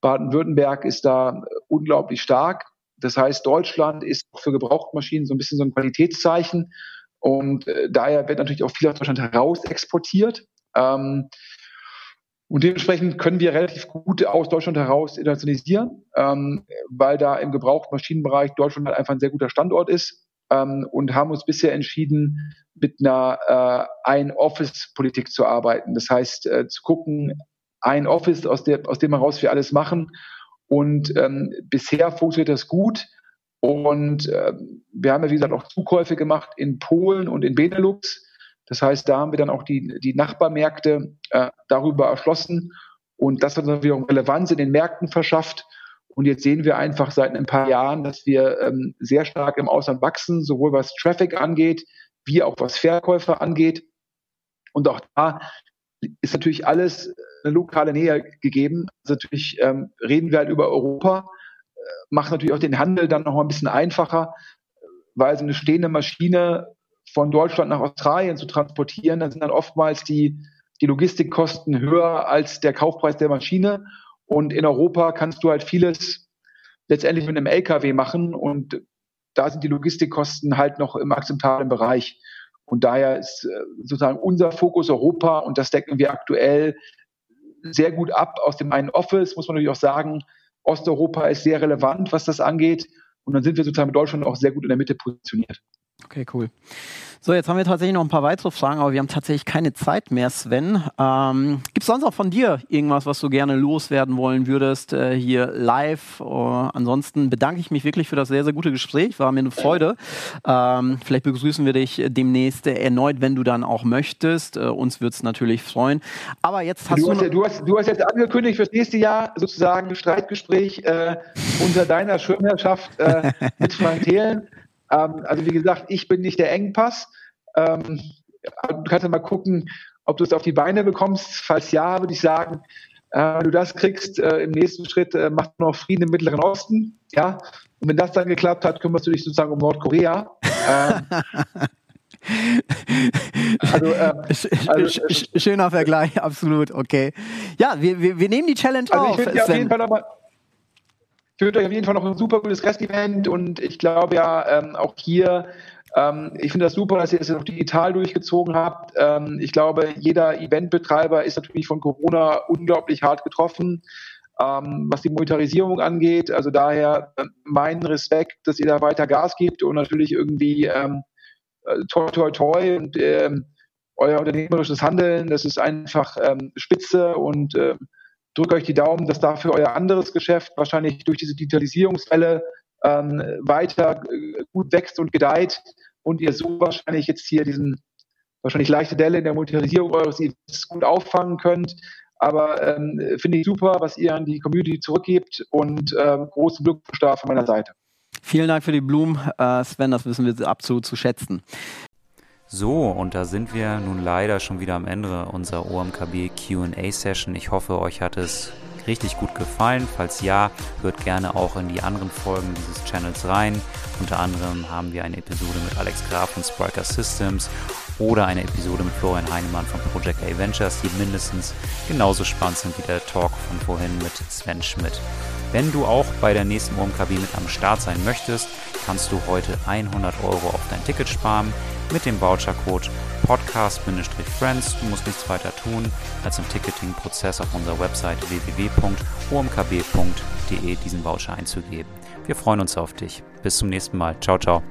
S3: Baden-Württemberg ist da unglaublich stark. Das heißt, Deutschland ist für Gebrauchtmaschinen so ein bisschen so ein Qualitätszeichen. Und äh, daher wird natürlich auch viel aus Deutschland heraus exportiert. Ähm, Und dementsprechend können wir relativ gut aus Deutschland heraus internationalisieren, ähm, weil da im Gebrauchtmaschinenbereich Deutschland halt einfach ein sehr guter Standort ist ähm, und haben uns bisher entschieden, mit einer äh, Ein-Office-Politik zu arbeiten. Das heißt, äh, zu gucken, ein Office, aus, der, aus dem heraus wir alles machen. Und ähm, bisher funktioniert das gut. Und äh, wir haben ja, wie gesagt, auch Zukäufe gemacht in Polen und in Benelux. Das heißt, da haben wir dann auch die, die Nachbarmärkte äh, darüber erschlossen. Und das hat natürlich auch Relevanz in den Märkten verschafft. Und jetzt sehen wir einfach seit ein paar Jahren, dass wir ähm, sehr stark im Ausland wachsen, sowohl was Traffic angeht, wie auch was Verkäufer angeht. Und auch da ist natürlich alles eine lokale Nähe gegeben. Also natürlich ähm, reden wir halt über Europa, äh, macht natürlich auch den Handel dann noch mal ein bisschen einfacher, weil so eine stehende Maschine von Deutschland nach Australien zu transportieren, dann sind dann oftmals die, die Logistikkosten höher als der Kaufpreis der Maschine. Und in Europa kannst du halt vieles letztendlich mit einem LKW machen und da sind die Logistikkosten halt noch im akzeptablen Bereich. Und daher ist äh, sozusagen unser Fokus Europa und das decken wir aktuell sehr gut ab aus dem einen Office, muss man natürlich auch sagen. Osteuropa ist sehr relevant, was das angeht. Und dann sind wir sozusagen mit Deutschland auch sehr gut in der Mitte positioniert.
S2: Okay, cool. So, jetzt haben wir tatsächlich noch ein paar weitere Fragen, aber wir haben tatsächlich keine Zeit mehr, Sven. Ähm, Gibt es sonst auch von dir irgendwas, was du gerne loswerden wollen würdest, äh, hier live? Uh, ansonsten bedanke ich mich wirklich für das sehr, sehr gute Gespräch. War mir eine Freude. Ähm, vielleicht begrüßen wir dich demnächst erneut, wenn du dann auch möchtest. Uh, uns würde es natürlich freuen. Aber jetzt hast
S3: du.
S2: Du
S3: hast, du, hast, du hast jetzt angekündigt fürs nächste Jahr sozusagen ein Streitgespräch äh, unter deiner Schirmherrschaft äh, mit Frank Thelen. Ähm, also wie gesagt, ich bin nicht der Engpass. Ähm, du kannst ja mal gucken, ob du es auf die Beine bekommst. Falls ja, würde ich sagen, äh, wenn du das kriegst, äh, im nächsten Schritt äh, macht noch Frieden im Mittleren Osten. Ja, und wenn das dann geklappt hat, kümmerst du dich sozusagen um Nordkorea. Ähm, (laughs)
S2: also, äh, also, äh, Schöner Vergleich, absolut, okay. Ja, wir, wir, wir nehmen die Challenge also auf.
S3: Ich würde auf jeden Fall nochmal ich wünsche euch auf jeden Fall noch ein super gutes Rest-Event und ich glaube ja ähm, auch hier, ähm, ich finde das super, dass ihr es das auch digital durchgezogen habt. Ähm, ich glaube, jeder Eventbetreiber ist natürlich von Corona unglaublich hart getroffen, ähm, was die Monetarisierung angeht. Also daher mein Respekt, dass ihr da weiter Gas gibt und natürlich irgendwie ähm, äh, toi toi toi und ähm, euer unternehmerisches Handeln, das ist einfach ähm, spitze und drücke euch die Daumen, dass dafür euer anderes Geschäft wahrscheinlich durch diese Digitalisierungswelle ähm, weiter äh, gut wächst und gedeiht und ihr so wahrscheinlich jetzt hier diesen wahrscheinlich leichte Delle in der Monetarisierung eures Events gut auffangen könnt. Aber ähm, finde ich super, was ihr an die Community zurückgebt und ähm, großen Glückwunsch da von meiner Seite.
S2: Vielen Dank für die Blumen, äh, Sven, das wissen wir absolut zu schätzen.
S1: So, und da sind wir nun leider schon wieder am Ende unserer OMKB QA Session. Ich hoffe, euch hat es richtig gut gefallen. Falls ja, hört gerne auch in die anderen Folgen dieses Channels rein. Unter anderem haben wir eine Episode mit Alex Graf von Spriker Systems oder eine Episode mit Florian Heinemann von Project A Ventures, die mindestens genauso spannend sind wie der Talk von vorhin mit Sven Schmidt. Wenn du auch bei der nächsten OMKB mit am Start sein möchtest, kannst du heute 100 Euro auf dein Ticket sparen mit dem Vouchercode podcast-friends. Du musst nichts weiter tun, als im Ticketing-Prozess auf unserer Website www.omkb.de diesen Voucher einzugeben. Wir freuen uns auf dich. Bis zum nächsten Mal. Ciao, ciao.